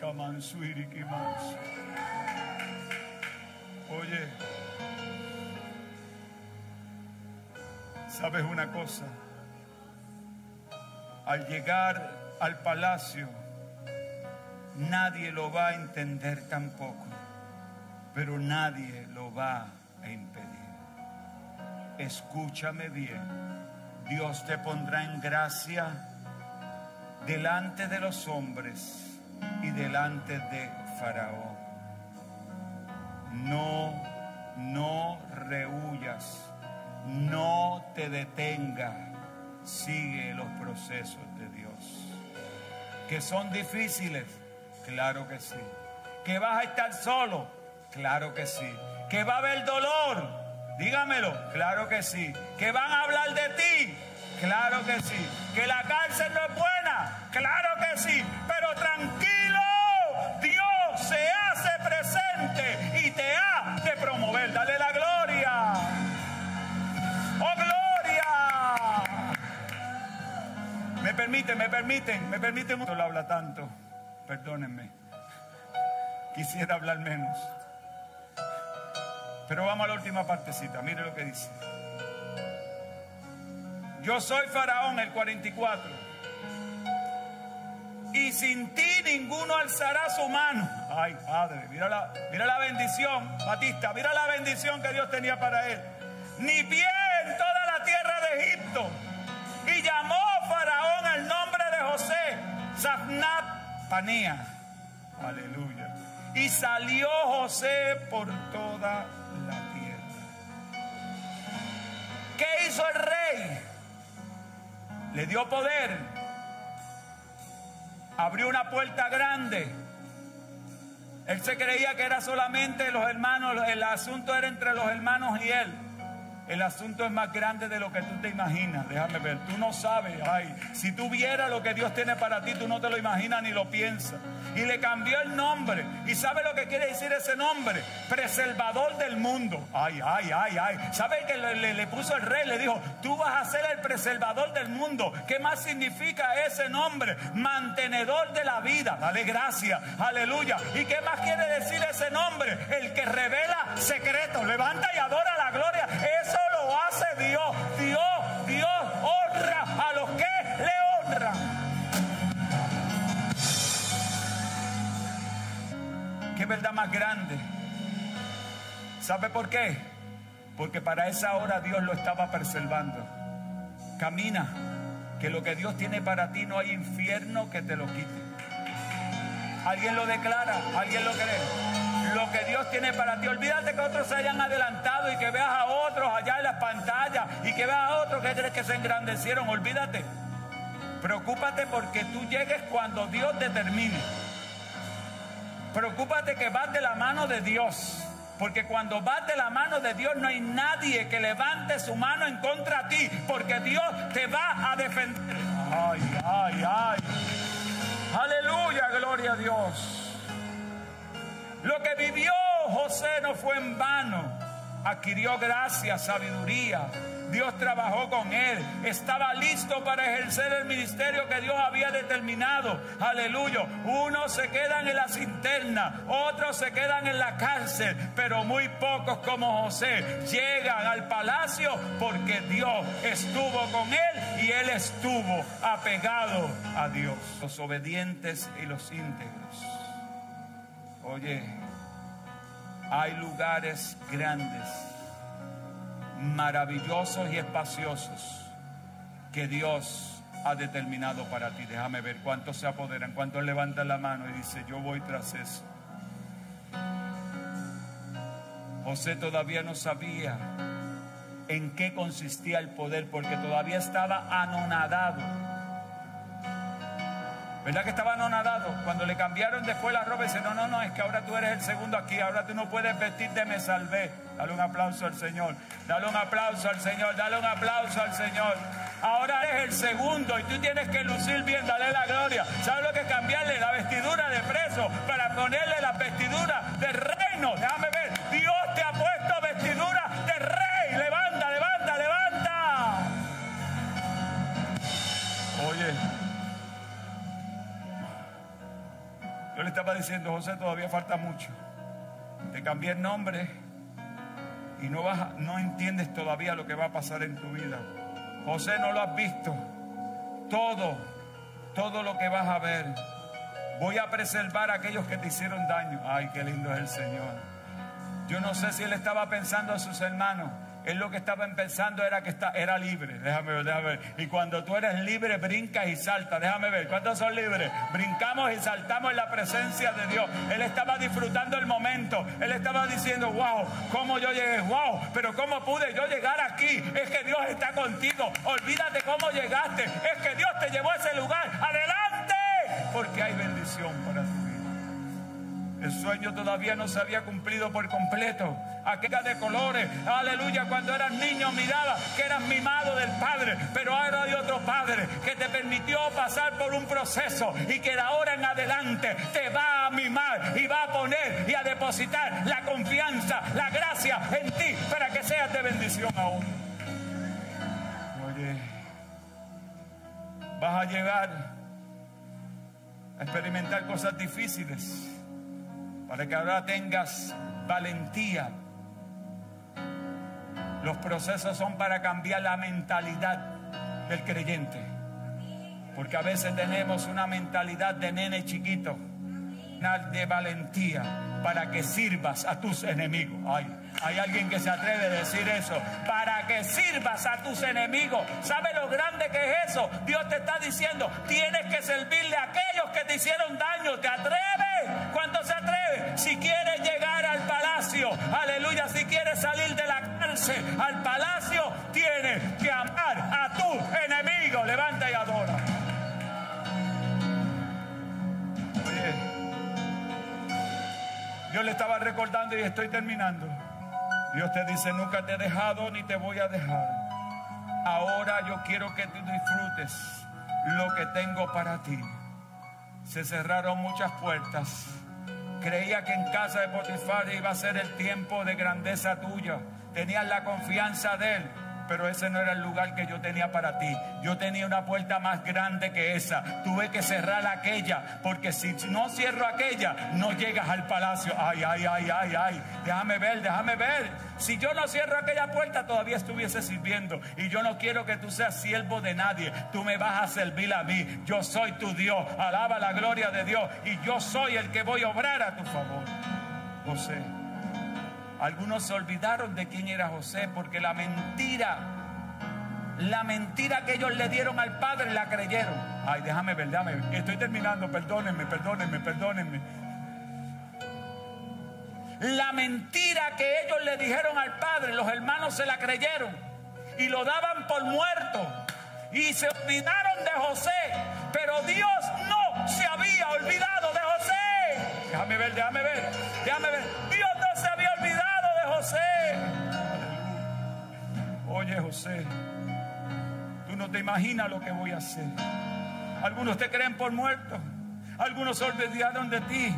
Oye, ¿sabes una cosa? Al llegar al palacio, nadie lo va a entender tampoco, pero nadie lo va a impedir. Escúchame bien Dios te pondrá en gracia delante de los hombres y delante de Faraón. No, no rehuyas, no te detenga, sigue los procesos de Dios. Que son difíciles, claro que sí. Que vas a estar solo, claro que sí. Que va a haber dolor, Dígamelo, claro que sí. ¿Que van a hablar de ti? Claro que sí. ¿Que la cárcel no es buena? Claro que sí. Pero tranquilo, Dios se hace presente y te ha de promover. Dale la gloria. ¡Oh, gloria! Me permiten, me permiten, me permiten. No lo habla tanto. Perdónenme. Quisiera hablar menos. Pero vamos a la última partecita, mire lo que dice. Yo soy Faraón, el 44. Y sin ti ninguno alzará su mano. Ay, Padre, mira la, mira la bendición, Batista, mira la bendición que Dios tenía para él. Ni pie en toda la tierra de Egipto. Y llamó Faraón el nombre de José, Zafnat Panea. Aleluya. Y salió José por toda ¿Qué hizo el rey? Le dio poder. Abrió una puerta grande. Él se creía que era solamente los hermanos, el asunto era entre los hermanos y él. El asunto es más grande de lo que tú te imaginas. Déjame ver. Tú no sabes. Ay, si tú vieras lo que Dios tiene para ti, tú no te lo imaginas ni lo piensas. Y le cambió el nombre. ¿Y sabe lo que quiere decir ese nombre? Preservador del mundo. Ay, ay, ay, ay. ¿Sabe que le, puso el rey? Le dijo, tú vas a ser el preservador del mundo. ¿Qué más significa ese nombre? Mantenedor de la vida. Dale gracias. Aleluya. ¿Y qué más quiere decir ese nombre? El que revela secretos. Levanta y adora la gloria. Eso Más grande. ¿Sabe por qué? Porque para esa hora Dios lo estaba preservando. Camina, que lo que Dios tiene para ti no hay infierno que te lo quite. ¿Alguien lo declara? ¿Alguien lo cree? Lo que Dios tiene para ti. Olvídate que otros se hayan adelantado y que veas a otros allá en las pantallas y que veas a otros que crees que se engrandecieron. Olvídate. Preocúpate porque tú llegues cuando Dios determine. Preocúpate que vas de la mano de Dios. Porque cuando vas de la mano de Dios no hay nadie que levante su mano en contra de ti. Porque Dios te va a defender. Ay, ay, ay. Aleluya, gloria a Dios. Lo que vivió José no fue en vano. Adquirió gracia, sabiduría, Dios trabajó con él. Estaba listo para ejercer el ministerio que Dios había determinado. Aleluya. Unos se quedan en la cinterna, otros se quedan en la cárcel, pero muy pocos como José llegan al palacio porque Dios estuvo con él y él estuvo apegado a Dios. Los obedientes y los íntegros. Oye, hay lugares grandes maravillosos y espaciosos que Dios ha determinado para ti. Déjame ver cuántos se apoderan, cuántos levantan la mano y dice, yo voy tras eso. José todavía no sabía en qué consistía el poder porque todavía estaba anonadado. ¿Verdad que estaba anonadado? Cuando le cambiaron después la ropa, dice, no, no, no, es que ahora tú eres el segundo aquí, ahora tú no puedes vestirte, me salvé. Dale un aplauso al Señor, dale un aplauso al Señor, dale un aplauso al Señor. Ahora eres el segundo y tú tienes que lucir bien, dale la gloria. ¿Sabes lo que cambiarle la vestidura de preso para ponerle la vestidura estaba diciendo, José, todavía falta mucho. Te cambié el nombre y no, vas, no entiendes todavía lo que va a pasar en tu vida. José, no lo has visto. Todo, todo lo que vas a ver. Voy a preservar a aquellos que te hicieron daño. Ay, qué lindo es el Señor. Yo no sé si él estaba pensando a sus hermanos él lo que estaba pensando era que está, era libre. Déjame ver, déjame ver. Y cuando tú eres libre, brincas y saltas. Déjame ver. ¿Cuántos son libres? Brincamos y saltamos en la presencia de Dios. Él estaba disfrutando el momento. Él estaba diciendo, wow, ¿cómo yo llegué? Wow, pero ¿cómo pude yo llegar aquí? Es que Dios está contigo. Olvídate cómo llegaste. Es que Dios te llevó a ese lugar. Adelante. Porque hay bendición para ti. El sueño todavía no se había cumplido por completo. Aquella de colores, aleluya, cuando eras niño miraba que eras mimado del Padre, pero ahora hay otro Padre que te permitió pasar por un proceso y que de ahora en adelante te va a mimar y va a poner y a depositar la confianza, la gracia en ti para que seas de bendición aún. Oye, vas a llegar a experimentar cosas difíciles para que ahora tengas valentía. Los procesos son para cambiar la mentalidad del creyente. Porque a veces tenemos una mentalidad de nene chiquito, de valentía, para que sirvas a tus enemigos. Ay, hay alguien que se atreve a decir eso. Para que sirvas a tus enemigos. ¿Sabe lo grande que es eso? Dios te está diciendo, tienes que servirle a aquellos que te hicieron daño. ¿Te atreves? ¿Cuánto se atreve? Si quieres llegar al palacio, aleluya, si quieres salir de la cárcel al palacio, tienes que amar a tu enemigo. Levanta y adora. Oye, Dios le estaba recordando y estoy terminando. Dios te dice, nunca te he dejado ni te voy a dejar. Ahora yo quiero que tú disfrutes lo que tengo para ti. Se cerraron muchas puertas. Creía que en casa de Potifar iba a ser el tiempo de grandeza tuya. Tenías la confianza de él pero ese no era el lugar que yo tenía para ti. Yo tenía una puerta más grande que esa. Tuve que cerrar aquella, porque si no cierro aquella, no llegas al palacio. Ay, ay, ay, ay, ay. Déjame ver, déjame ver. Si yo no cierro aquella puerta, todavía estuviese sirviendo. Y yo no quiero que tú seas siervo de nadie. Tú me vas a servir a mí. Yo soy tu Dios. Alaba la gloria de Dios. Y yo soy el que voy a obrar a tu favor. José. Algunos se olvidaron de quién era José porque la mentira, la mentira que ellos le dieron al padre la creyeron. Ay, déjame ver, déjame. Estoy terminando, perdónenme, perdónenme, perdónenme. La mentira que ellos le dijeron al padre, los hermanos se la creyeron y lo daban por muerto y se olvidaron de José, pero Dios no se había olvidado de José. Déjame ver, déjame ver, déjame ver. Oye José, tú no te imaginas lo que voy a hacer. Algunos te creen por muerto, algunos se olvidaron de ti.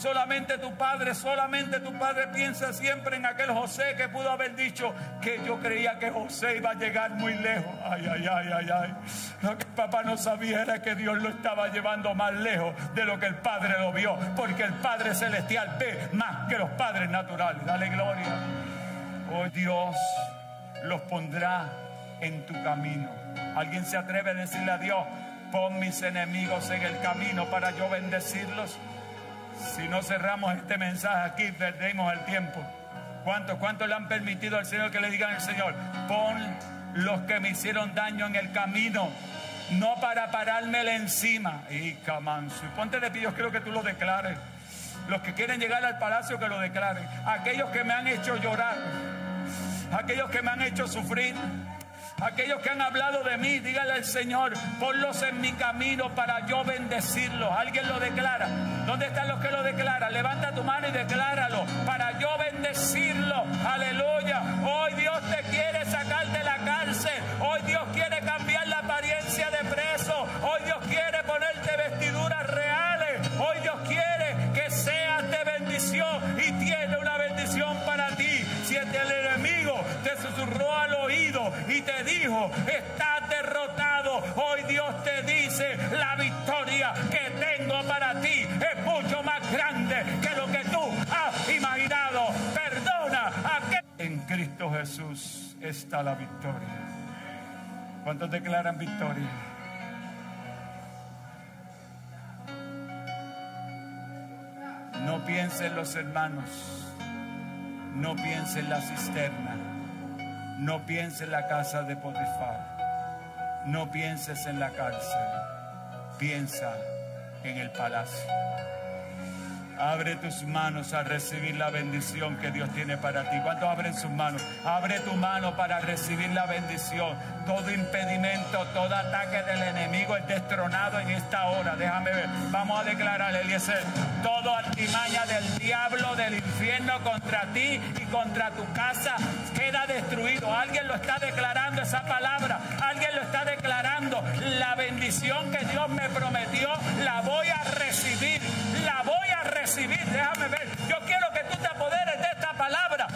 Solamente tu padre, solamente tu padre piensa siempre en aquel José que pudo haber dicho que yo creía que José iba a llegar muy lejos. Ay, ay, ay, ay, ay. Lo que papá no sabía era que Dios lo estaba llevando más lejos de lo que el Padre lo vio. Porque el Padre Celestial ve más que los padres naturales. Dale gloria. Oh Dios los pondrá en tu camino. ¿Alguien se atreve a decirle a Dios, pon mis enemigos en el camino para yo bendecirlos? Si no cerramos este mensaje aquí, perdemos el tiempo. ¿Cuántos, cuántos le han permitido al Señor que le digan al Señor, pon los que me hicieron daño en el camino, no para parármele encima? Y camanso, ponte de pie, yo quiero que tú lo declares. Los que quieren llegar al palacio, que lo declaren. Aquellos que me han hecho llorar, aquellos que me han hecho sufrir, Aquellos que han hablado de mí, dígale al Señor, ponlos en mi camino para yo bendecirlos. ¿Alguien lo declara? ¿Dónde están los que lo declaran? Levanta tu mano y decláralo para yo bendecirlos. Aleluya. Hoy Dios te quiere sacar de la cárcel. Hoy Dios quiere cambiar la apariencia de preso. Hoy Dios quiere ponerte vestiduras susurró al oído y te dijo, estás derrotado, hoy Dios te dice, la victoria que tengo para ti es mucho más grande que lo que tú has imaginado. Perdona a que... En Cristo Jesús está la victoria. ¿Cuántos declaran victoria? No piensen los hermanos, no piensen la cisterna, no pienses en la casa de Potifar, no pienses en la cárcel, piensa en el palacio. Abre tus manos a recibir la bendición que Dios tiene para ti. ¿Cuántos abren sus manos? Abre tu mano para recibir la bendición. Todo impedimento, todo ataque del enemigo es destronado en esta hora. Déjame ver. Vamos a declarar, Eliezer. Todo artimaña del diablo, del infierno contra ti y contra tu casa queda destruido. Alguien lo está declarando esa palabra. Alguien lo está declarando. La bendición que Dios me prometió la voy a recibir. Recibir Déjame ver. Yo quiero que tú te apoderes de esta palabra.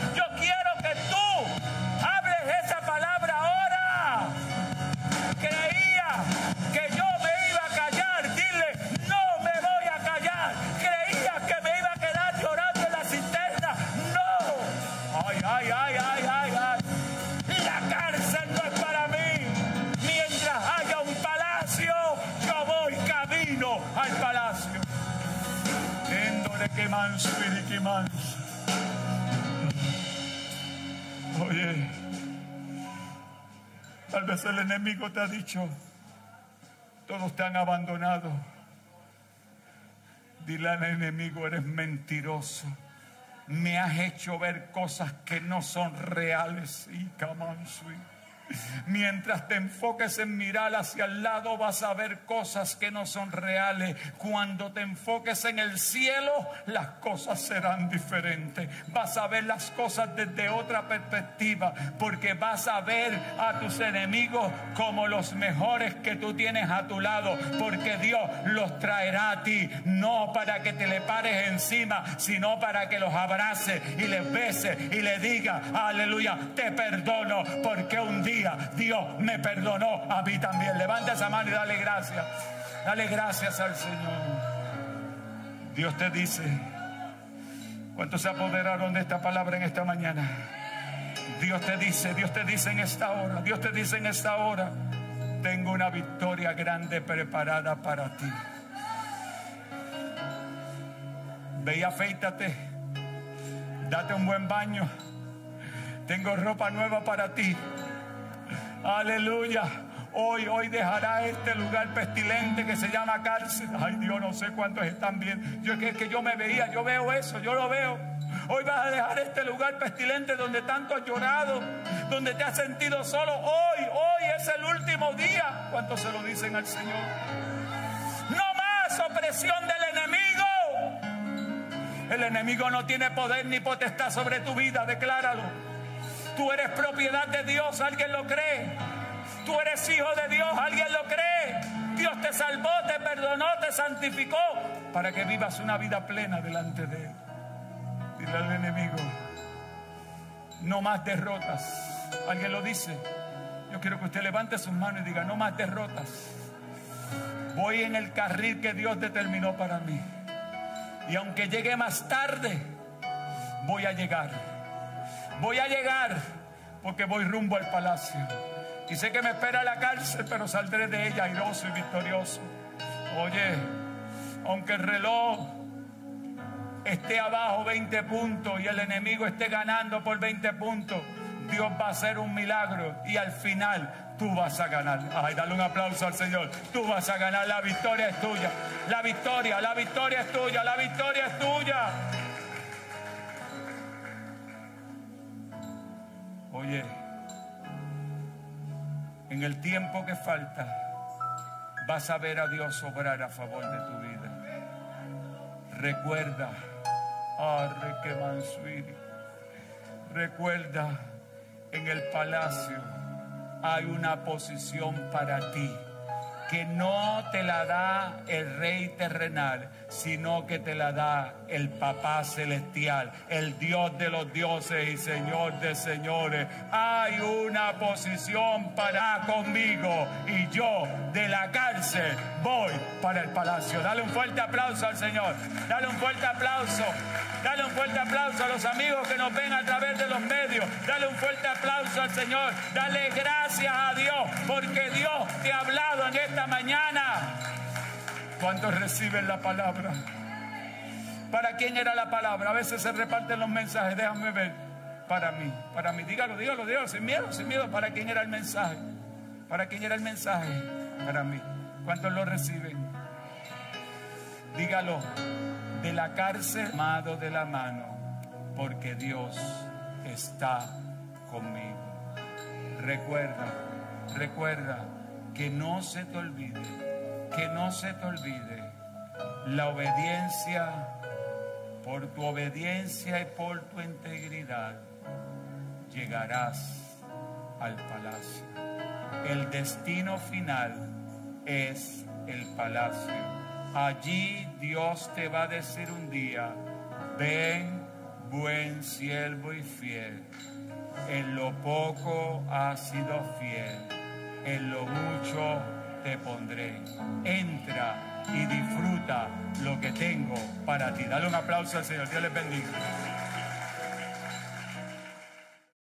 Tal vez el enemigo te ha dicho, todos te han abandonado. Dile al enemigo, eres mentiroso. Me has hecho ver cosas que no son reales. Y camanso. Mientras te enfoques en mirar hacia el lado vas a ver cosas que no son reales. Cuando te enfoques en el cielo, las cosas serán diferentes. Vas a ver las cosas desde otra perspectiva, porque vas a ver a tus enemigos como los mejores que tú tienes a tu lado, porque Dios los traerá a ti, no para que te le pares encima, sino para que los abraces y les beses y le diga, aleluya, te perdono, porque un día Dios me perdonó a mí también. Levanta esa mano y dale gracias. Dale gracias al Señor. Dios te dice, ¿cuántos se apoderaron de esta palabra en esta mañana? Dios te dice, Dios te dice en esta hora, Dios te dice en esta hora, tengo una victoria grande preparada para ti. Ve y afeítate Date un buen baño. Tengo ropa nueva para ti. Aleluya. Hoy, hoy dejará este lugar pestilente que se llama cárcel. Ay Dios, no sé cuántos están bien. Yo es que, yo me veía, yo veo eso, yo lo veo. Hoy vas a dejar este lugar pestilente donde tanto has llorado, donde te has sentido solo. Hoy, hoy es el último día. ¿Cuántos se lo dicen al Señor? No más opresión del enemigo. El enemigo no tiene poder ni potestad sobre tu vida, decláralo. Tú eres propiedad de Dios, alguien lo cree. Tú eres hijo de Dios, alguien lo cree. Dios te salvó, te perdonó, te santificó para que vivas una vida plena delante de Él. Dile al enemigo, no más derrotas. ¿Alguien lo dice? Yo quiero que usted levante sus manos y diga, no más derrotas. Voy en el carril que Dios determinó para mí. Y aunque llegue más tarde, voy a llegar. Voy a llegar porque voy rumbo al palacio. Y sé que me espera la cárcel, pero saldré de ella airoso y victorioso. Oye, aunque el reloj esté abajo 20 puntos y el enemigo esté ganando por 20 puntos, Dios va a hacer un milagro y al final tú vas a ganar. Ay, dale un aplauso al Señor. Tú vas a ganar, la victoria es tuya. La victoria, la victoria es tuya, la victoria es tuya. Oye, en el tiempo que falta, vas a ver a Dios obrar a favor de tu vida. Recuerda, arre que recuerda, en el palacio hay una posición para ti que no te la da el rey terrenal, sino que te la da el papá celestial, el Dios de los dioses y Señor de señores. Hay una posición para conmigo y yo de la cárcel voy para el palacio. Dale un fuerte aplauso al Señor. Dale un fuerte aplauso. Dale un fuerte aplauso a los amigos que nos ven a través de los medios. Dale un fuerte aplauso al Señor. Dale gracias a Dios porque Dios te ha hablado en esta mañana. ¿Cuántos reciben la palabra? ¿Para quién era la palabra? A veces se reparten los mensajes, déjame ver. Para mí, para mí, dígalo, dígalo, dígalo, sin miedo, sin miedo. ¿Para quién era el mensaje? ¿Para quién era el mensaje? Para mí. ¿Cuántos lo reciben? Dígalo, de la cárcel, amado de la mano, porque Dios está conmigo. Recuerda, recuerda que no se te olvide, que no se te olvide la obediencia, por tu obediencia y por tu integridad, llegarás al palacio. El destino final es el palacio. Allí Dios te va a decir un día, ven buen siervo y fiel, en lo poco has sido fiel en lo mucho te pondré. Entra y disfruta lo que tengo para ti. Dale un aplauso al Señor. Dios les bendiga.